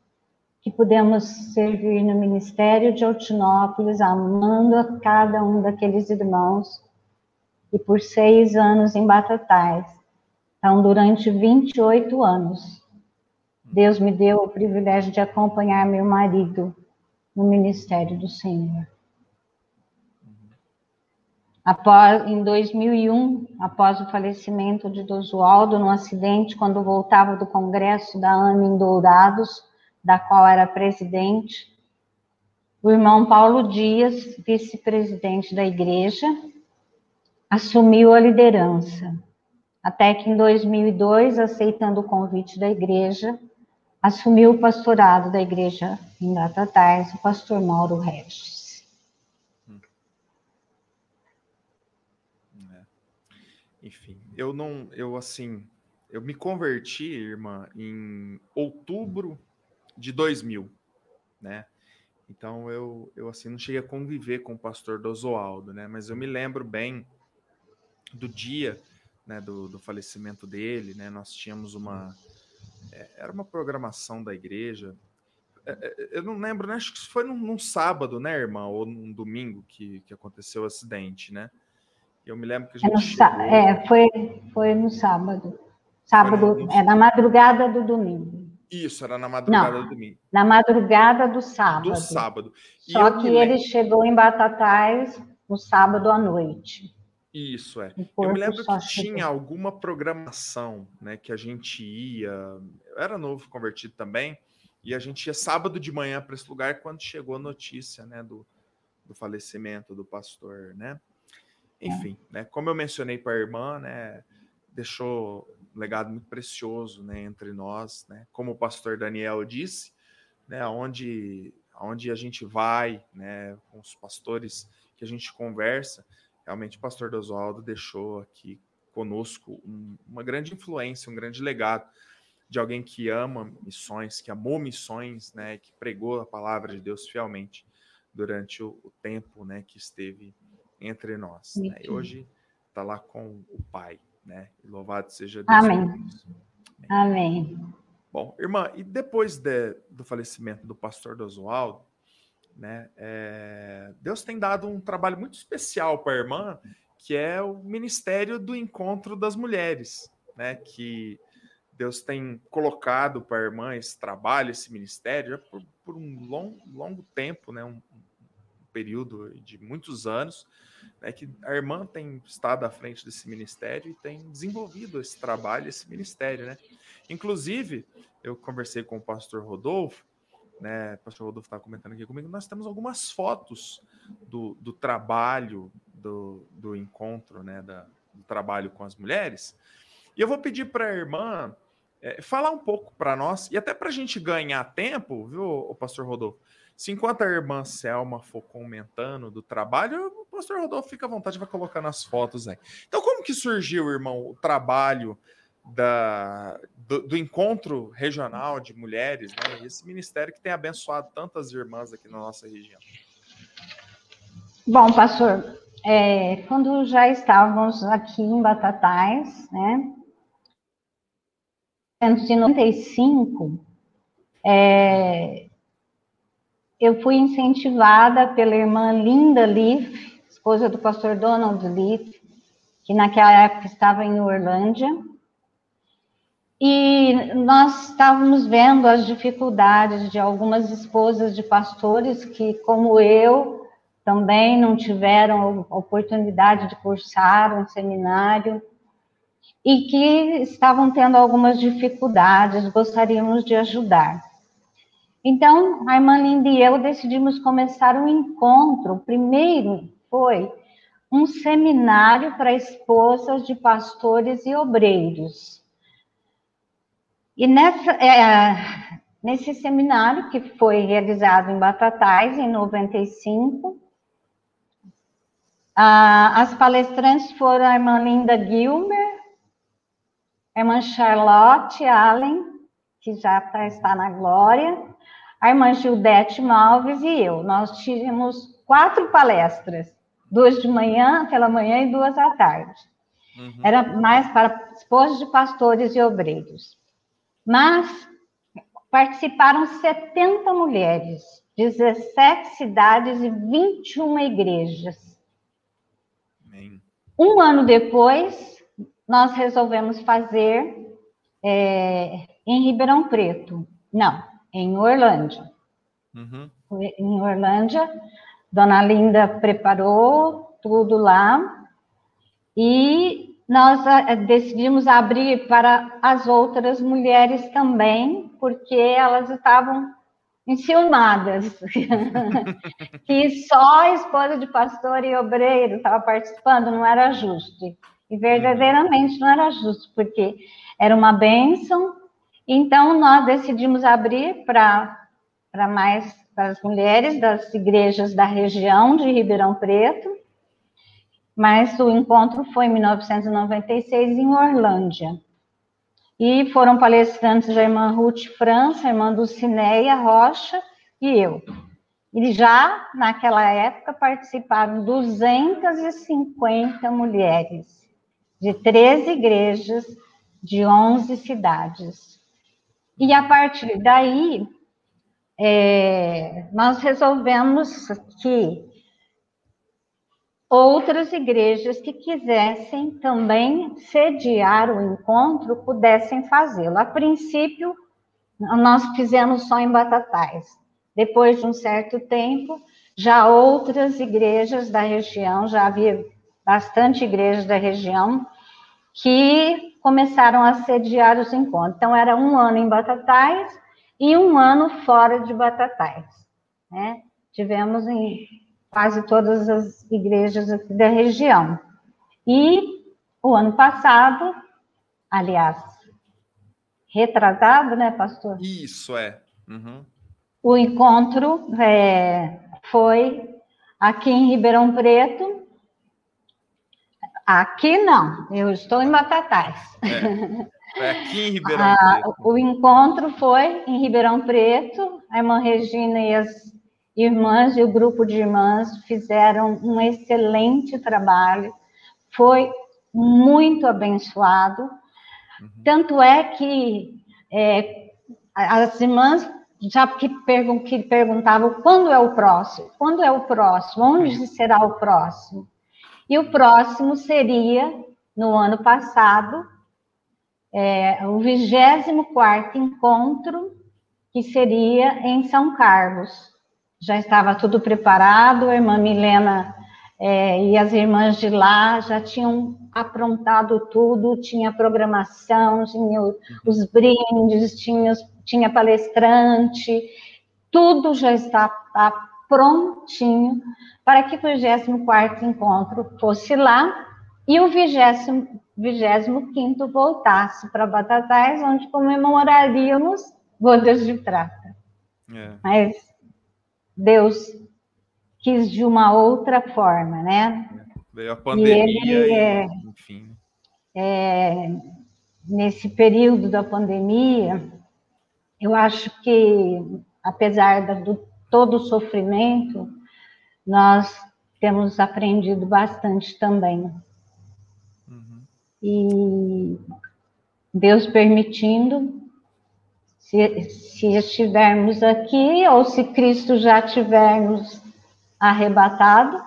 que pudemos servir no Ministério de Altinópolis, amando a cada um daqueles irmãos e por seis anos em Batatais. Então, durante 28 anos, Deus me deu o privilégio de acompanhar meu marido no ministério do Senhor. Após, em 2001, após o falecimento de Dosualdo, num acidente, quando voltava do congresso da AME em Dourados, da qual era presidente, o irmão Paulo Dias, vice-presidente da igreja, assumiu a liderança, até que em 2002, aceitando o convite da igreja, assumiu o pastorado da igreja em Batatais, o pastor Mauro Regis. É. Enfim, eu não, eu assim, eu me converti, irmã, em outubro de 2000, né? Então eu, eu assim não cheguei a conviver com o pastor Dozoaldo, né? Mas eu me lembro bem do dia né, do, do falecimento dele, né? Nós tínhamos uma é, era uma programação da igreja. É, é, eu não lembro, né? Acho que foi num, num, sábado, né, irmã, ou num domingo que, que aconteceu o acidente, né? Eu me lembro que a gente. É, chegou... é foi, foi no sábado. Sábado, no... é na madrugada do domingo. Isso, era na madrugada Não, do domingo. Na madrugada do sábado. Do sábado. E Só que ele chegou em Batatais no sábado à noite. Isso, é. Eu me lembro que tinha alguma programação, né, que a gente ia. Eu era novo convertido também, e a gente ia sábado de manhã para esse lugar quando chegou a notícia, né, do, do falecimento do pastor, né? Enfim, é. né, como eu mencionei para a irmã, né, deixou um legado muito precioso né, entre nós, né? Como o pastor Daniel disse, né, onde, onde a gente vai, né, com os pastores que a gente conversa, realmente o pastor Oswaldo deixou aqui conosco um, uma grande influência, um grande legado de alguém que ama missões, que amou missões, né, que pregou a palavra de Deus fielmente durante o, o tempo, né, que esteve entre nós. Né? E hoje está lá com o Pai né? E louvado seja Deus. Amém. Amém. Bom, irmã, e depois de, do falecimento do pastor Oswaldo, né, é, Deus tem dado um trabalho muito especial para a irmã, que é o ministério do encontro das mulheres, né, que Deus tem colocado para a irmã esse trabalho, esse ministério, por, por um long, longo tempo, né, um, período de muitos anos, é que a irmã tem estado à frente desse ministério e tem desenvolvido esse trabalho, esse ministério, né? Inclusive, eu conversei com o pastor Rodolfo, né? O pastor Rodolfo está comentando aqui comigo, nós temos algumas fotos do, do trabalho, do, do encontro, né? Da, do trabalho com as mulheres. E eu vou pedir para a irmã é, falar um pouco para nós, e até para a gente ganhar tempo, viu, o pastor Rodolfo? Se enquanto a irmã Selma for comentando do trabalho, o pastor Rodolfo fica à vontade, vai colocando as fotos aí. Então, como que surgiu, irmão, o trabalho da, do, do encontro regional de mulheres, né? Esse ministério que tem abençoado tantas irmãs aqui na nossa região. Bom, pastor, é, quando já estávamos aqui em Batatais, né? Em 1995, é, eu fui incentivada pela irmã Linda Leaf, esposa do pastor Donald Leaf, que naquela época estava em Orlândia, e nós estávamos vendo as dificuldades de algumas esposas de pastores que, como eu, também não tiveram oportunidade de cursar um seminário e que estavam tendo algumas dificuldades, gostaríamos de ajudar. Então, a irmã Linda e eu decidimos começar um encontro. O primeiro foi um seminário para esposas de pastores e obreiros. E nessa, é, nesse seminário, que foi realizado em Batatais, em 95, a, as palestrantes foram a irmã Linda Gilmer, a irmã Charlotte Allen, que já tá, está na glória, a irmã Gildete Malves e eu. Nós tivemos quatro palestras, duas de manhã, pela manhã e duas à tarde. Uhum. Era mais para esposas de pastores e obreiros. Mas participaram 70 mulheres, 17 cidades e 21 igrejas. Amém. Um ano depois, nós resolvemos fazer é, em Ribeirão Preto. Não, em Orlândia. Uhum. Em Orlândia, Dona Linda preparou tudo lá e nós eh, decidimos abrir para as outras mulheres também, porque elas estavam enciumadas, que *laughs* só a esposa de pastor e obreiro estava participando, não era justo. E verdadeiramente não era justo, porque era uma bênção. Então, nós decidimos abrir para mais para as mulheres das igrejas da região de Ribeirão Preto, mas o encontro foi em 1996 em Orlândia. E foram palestrantes a irmã Ruth França, a irmã Dulcineia Rocha e eu. E já naquela época participaram 250 mulheres de 13 igrejas de 11 cidades. E a partir daí, é, nós resolvemos que outras igrejas que quisessem também sediar o encontro pudessem fazê-lo. A princípio, nós fizemos só em Batatais. Depois de um certo tempo, já outras igrejas da região, já havia bastante igrejas da região, que começaram a sediar os encontros. Então, era um ano em Batatais e um ano fora de Batatais. Né? Tivemos em quase todas as igrejas aqui da região. E o ano passado, aliás, retrasado, né, pastor? Isso, é. Uhum. O encontro é, foi aqui em Ribeirão Preto. Aqui não, eu estou em Batatais. É, foi *laughs* aqui em Ribeirão ah, Preto. O encontro foi em Ribeirão Preto, a irmã Regina e as irmãs e o grupo de irmãs fizeram um excelente trabalho, foi muito abençoado. Uhum. Tanto é que é, as irmãs já que, pergun que perguntavam quando é o próximo, quando é o próximo, onde será o próximo? E o próximo seria, no ano passado, é, o 24 encontro, que seria em São Carlos já estava tudo preparado, a irmã Milena é, e as irmãs de lá já tinham aprontado tudo, tinha programação, tinha os brindes, tinha, tinha palestrante, tudo já está prontinho para que o 24 encontro fosse lá e o 25 voltasse para Batatais, onde comemoraríamos bodas de prata. É. Mas Deus quis de uma outra forma, né? Veio a pandemia, e ele, é, enfim. É, nesse período da pandemia, eu acho que, apesar de todo o sofrimento, nós temos aprendido bastante também. Uhum. E Deus permitindo, se, se estivermos aqui, ou se Cristo já tiver nos arrebatado,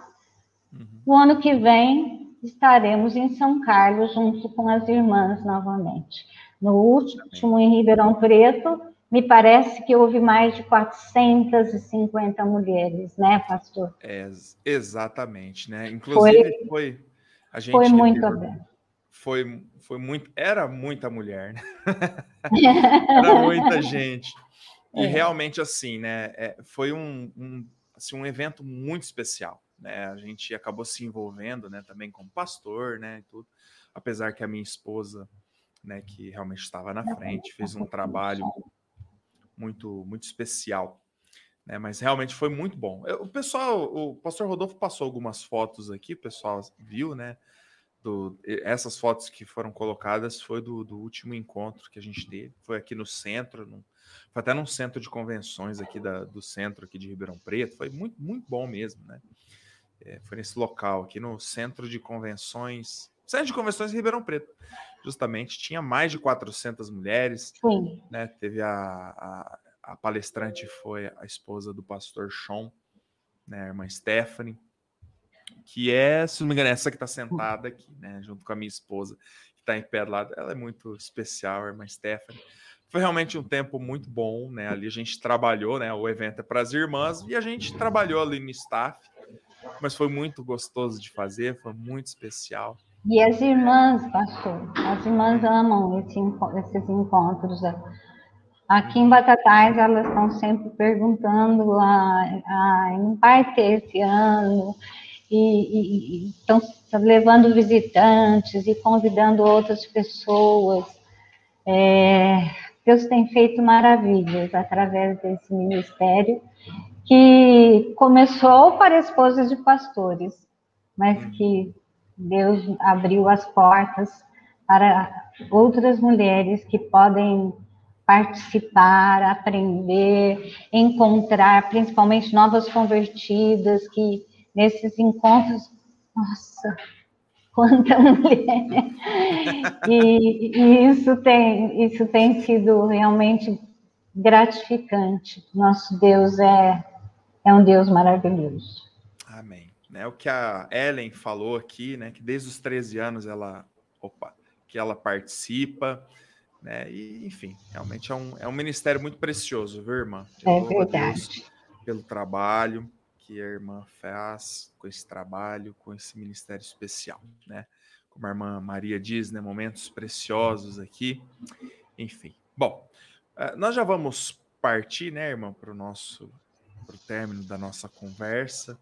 uhum. o ano que vem estaremos em São Carlos junto com as irmãs novamente. No último, em Ribeirão Preto, me parece que houve mais de 450 mulheres, né, pastor? É, exatamente, né? Inclusive foi, foi a gente foi muito aberto foi, foi muito, era muita mulher, né? *laughs* era muita gente. E é. realmente assim, né? É, foi um, um, assim, um evento muito especial, né? A gente acabou se envolvendo, né? Também como pastor, né? Tudo. Apesar que a minha esposa, né? Que realmente estava na frente, fez um trabalho muito, muito especial. Né, mas realmente foi muito bom. O pessoal, o pastor Rodolfo passou algumas fotos aqui, o pessoal viu, né? Do, essas fotos que foram colocadas foi do, do, último encontro que a gente teve, foi aqui no centro, no, foi até num centro de convenções aqui da, do centro aqui de Ribeirão Preto, foi muito, muito bom mesmo, né? É, foi nesse local aqui no centro de convenções, centro de convenções de Ribeirão Preto, justamente, tinha mais de 400 mulheres, Sim. né? Teve a, a, a palestrante foi a esposa do pastor Sean, né, a irmã Stephanie, que é, se não me engano, essa que está sentada aqui, né, junto com a minha esposa, que está em pé do lado. Ela é muito especial, a irmã Stephanie. Foi realmente um tempo muito bom, né? Ali a gente trabalhou, né? O evento é para as irmãs e a gente trabalhou ali no staff, mas foi muito gostoso de fazer, foi muito especial. E as irmãs, pastor, as irmãs amam esse, esses encontros. Aqui em Batatais, elas estão sempre perguntando: ah, ah, não vai ter esse ano? E, estão levando visitantes e convidando outras pessoas. É, Deus tem feito maravilhas através desse ministério, que começou para esposas de pastores, mas que Deus abriu as portas para outras mulheres que podem participar, aprender, encontrar, principalmente novas convertidas, que nesses encontros, nossa, quanta *laughs* mulher! E, e, isso, tem, isso tem sido realmente gratificante. Nosso Deus é, é um Deus maravilhoso. Amém. É o que a Ellen falou aqui, né? Que desde os 13 anos ela, opa, que ela participa, né? E, enfim, realmente é um, é um ministério muito precioso, viu, irmã? Eu é verdade. pelo trabalho, que a irmã faz com esse trabalho, com esse ministério especial, né? Como a irmã Maria diz, né? Momentos preciosos aqui. Enfim, bom, eh, nós já vamos partir, né, irmã, para o nosso para o término da nossa conversa,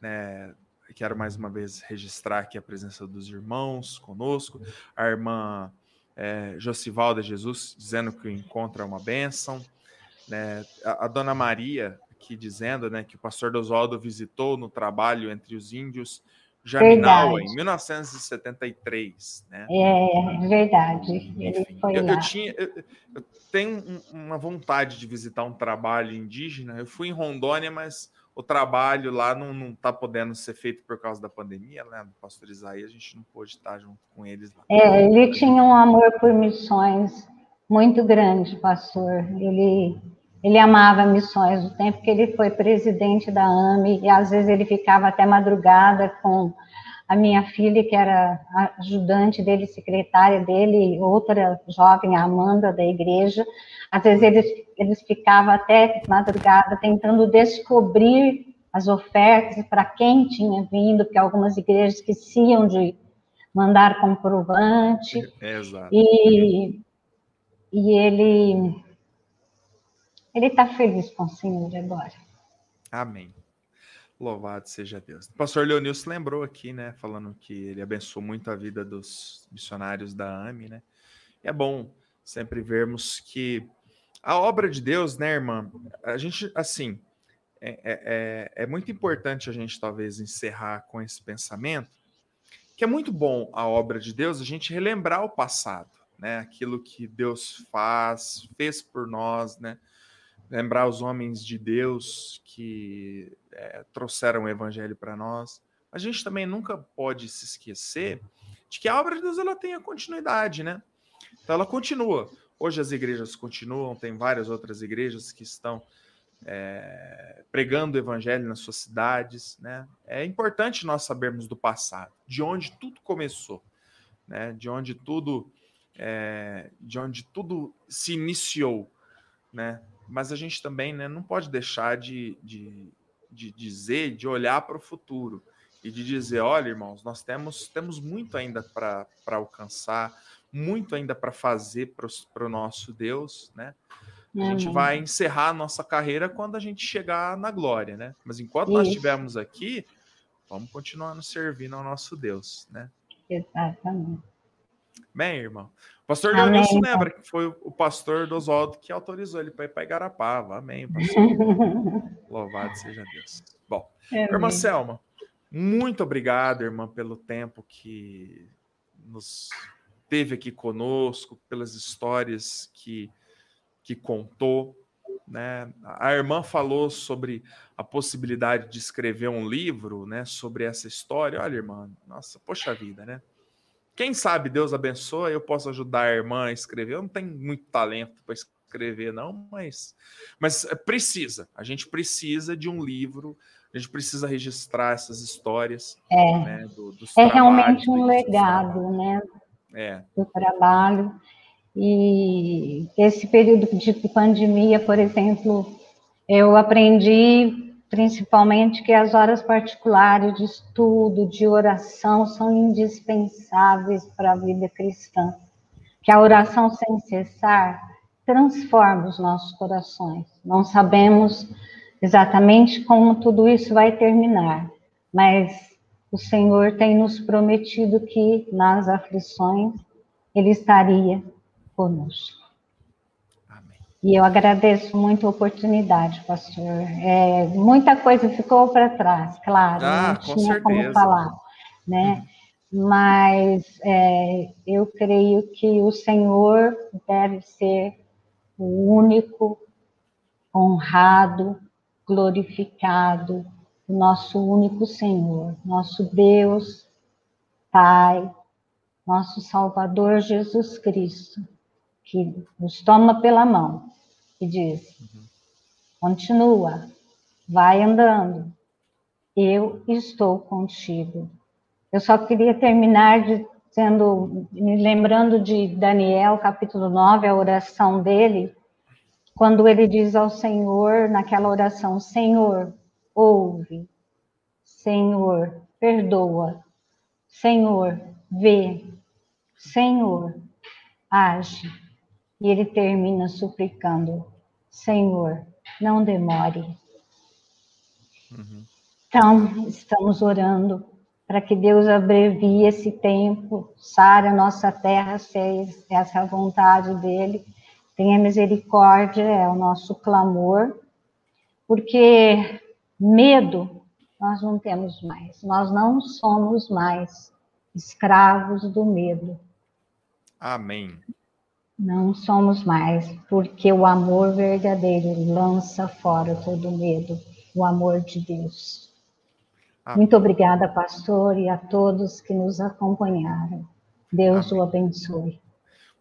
né? Quero mais uma vez registrar aqui a presença dos irmãos conosco, a irmã é, Josivalda Jesus dizendo que o encontro é uma bênção, né? A, a dona Maria aqui dizendo né, que o pastor Oswaldo visitou no trabalho entre os índios Jaminawa, em 1973. Né? É, verdade. Enfim, eu, eu, tinha, eu, eu tenho uma vontade de visitar um trabalho indígena. Eu fui em Rondônia, mas o trabalho lá não está podendo ser feito por causa da pandemia, né? Do pastor Isaías, a gente não pôde estar junto com eles lá. É, ele tinha um amor por missões muito grande, pastor. Ele ele amava missões. O tempo que ele foi presidente da AME, e às vezes ele ficava até madrugada com a minha filha, que era ajudante dele, secretária dele, outra jovem, a Amanda, da igreja. Às vezes eles, eles ficavam até madrugada tentando descobrir as ofertas para quem tinha vindo, porque algumas igrejas esqueciam de mandar comprovante. É, exato. E, e ele ele está feliz com o Senhor agora. Amém. Louvado seja Deus. O pastor Leonilson lembrou aqui, né, falando que ele abençoou muito a vida dos missionários da AME, né? E é bom sempre vermos que a obra de Deus, né, irmã? A gente, assim, é, é, é, é muito importante a gente talvez encerrar com esse pensamento, que é muito bom a obra de Deus, a gente relembrar o passado, né? Aquilo que Deus faz, fez por nós, né? Lembrar os homens de Deus que é, trouxeram o evangelho para nós. A gente também nunca pode se esquecer de que a obra de Deus ela tem a continuidade, né? Então ela continua. Hoje as igrejas continuam, tem várias outras igrejas que estão é, pregando o evangelho nas suas cidades, né? É importante nós sabermos do passado, de onde tudo começou, né? De onde tudo, é, de onde tudo se iniciou, né? Mas a gente também né, não pode deixar de, de, de dizer, de olhar para o futuro e de dizer: olha, irmãos, nós temos, temos muito ainda para alcançar, muito ainda para fazer para o nosso Deus, né? A uhum. gente vai encerrar a nossa carreira quando a gente chegar na glória, né? Mas enquanto Isso. nós estivermos aqui, vamos continuar nos servindo ao nosso Deus, né? Exatamente. Bem, irmão. Pastor Amém, Leonilson lembra que foi o pastor do Oswaldo que autorizou ele para ir para Igarapava. Amém, pastor. *laughs* Louvado seja Deus. Bom, Amém. irmã Selma, muito obrigado, irmã, pelo tempo que nos teve aqui conosco, pelas histórias que, que contou. Né? A irmã falou sobre a possibilidade de escrever um livro né, sobre essa história. Olha, irmã, nossa, poxa vida, né? Quem sabe Deus abençoa, eu posso ajudar a irmã a escrever. Eu não tenho muito talento para escrever, não, mas, mas é, precisa. A gente precisa de um livro, a gente precisa registrar essas histórias. É, né, do, é realmente um legado, né? É. Do trabalho. E esse período de pandemia, por exemplo, eu aprendi principalmente que as horas particulares de estudo, de oração, são indispensáveis para a vida cristã. Que a oração sem cessar transforma os nossos corações. Não sabemos exatamente como tudo isso vai terminar, mas o Senhor tem nos prometido que nas aflições Ele estaria conosco. E eu agradeço muito a oportunidade, pastor. É, muita coisa ficou para trás, claro, ah, não tinha como falar, né? Uhum. Mas é, eu creio que o Senhor deve ser o único, honrado, glorificado, o nosso único Senhor, nosso Deus, Pai, nosso Salvador Jesus Cristo, que nos toma pela mão diz: continua, vai andando, eu estou contigo. Eu só queria terminar dizendo, me lembrando de Daniel, capítulo 9, a oração dele, quando ele diz ao Senhor, naquela oração: Senhor, ouve, Senhor, perdoa, Senhor, vê, Senhor, age. E ele termina suplicando: Senhor, não demore. Uhum. Então, estamos orando para que Deus abrevie esse tempo, sare a nossa terra, se essa é a vontade dele, tenha misericórdia, é o nosso clamor, porque medo nós não temos mais, nós não somos mais escravos do medo. Amém. Não somos mais, porque o amor verdadeiro lança fora todo medo, o amor de Deus. Muito obrigada, pastor, e a todos que nos acompanharam. Deus Amém. o abençoe.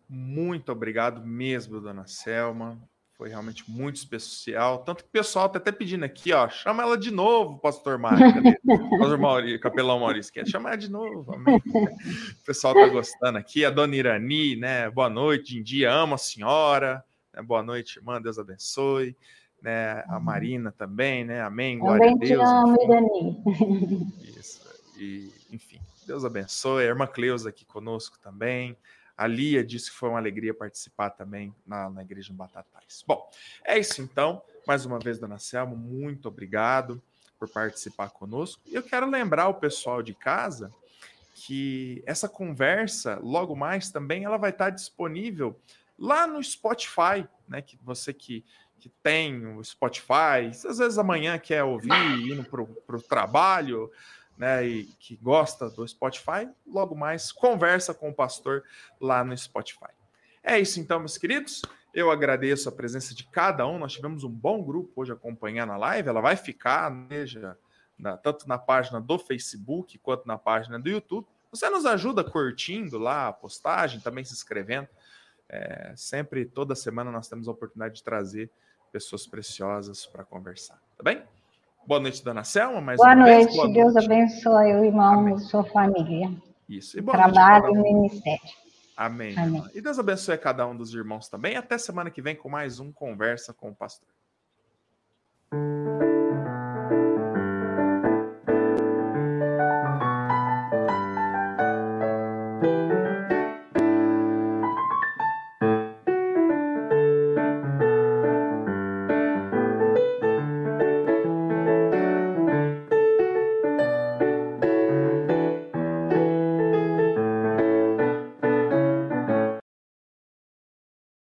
Muito obrigado mesmo, dona Selma. Foi realmente muito especial. Tanto que o pessoal está até pedindo aqui, ó, chama ela de novo, pastor Mário. *laughs* pastor Maurício, capelão Maurício, quer chamar de novo. Amém. O pessoal está gostando aqui. A dona Irani, né? Boa noite, dia ama a senhora. Né? Boa noite, irmã, Deus abençoe. Né? A Marina também, né? Amém. Glória a Deus. Te amo, Irani. Isso. E, enfim, Deus abençoe. A irmã Cleusa aqui conosco também. A Lia disse que foi uma alegria participar também na, na Igreja em Batatais. Bom, é isso então. Mais uma vez, Dona Selma, muito obrigado por participar conosco. E eu quero lembrar o pessoal de casa que essa conversa, logo mais também, ela vai estar disponível lá no Spotify, né? Que você que, que tem o Spotify, às vezes amanhã quer ouvir, indo para o trabalho, né, e que gosta do Spotify, logo mais conversa com o pastor lá no Spotify. É isso então, meus queridos. Eu agradeço a presença de cada um. Nós tivemos um bom grupo hoje acompanhando a live. Ela vai ficar, já, na, tanto na página do Facebook quanto na página do YouTube. Você nos ajuda curtindo lá a postagem, também se inscrevendo. É, sempre, toda semana, nós temos a oportunidade de trazer pessoas preciosas para conversar. Tá bem? Boa noite, dona Selma. Mais boa, noite. Vez, boa Deus noite. abençoe o irmão Amém. e sua família. Isso. E boa Trabalho noite, e ministério. Amém. Amém. E Deus abençoe cada um dos irmãos também. Até semana que vem com mais um Conversa com o Pastor.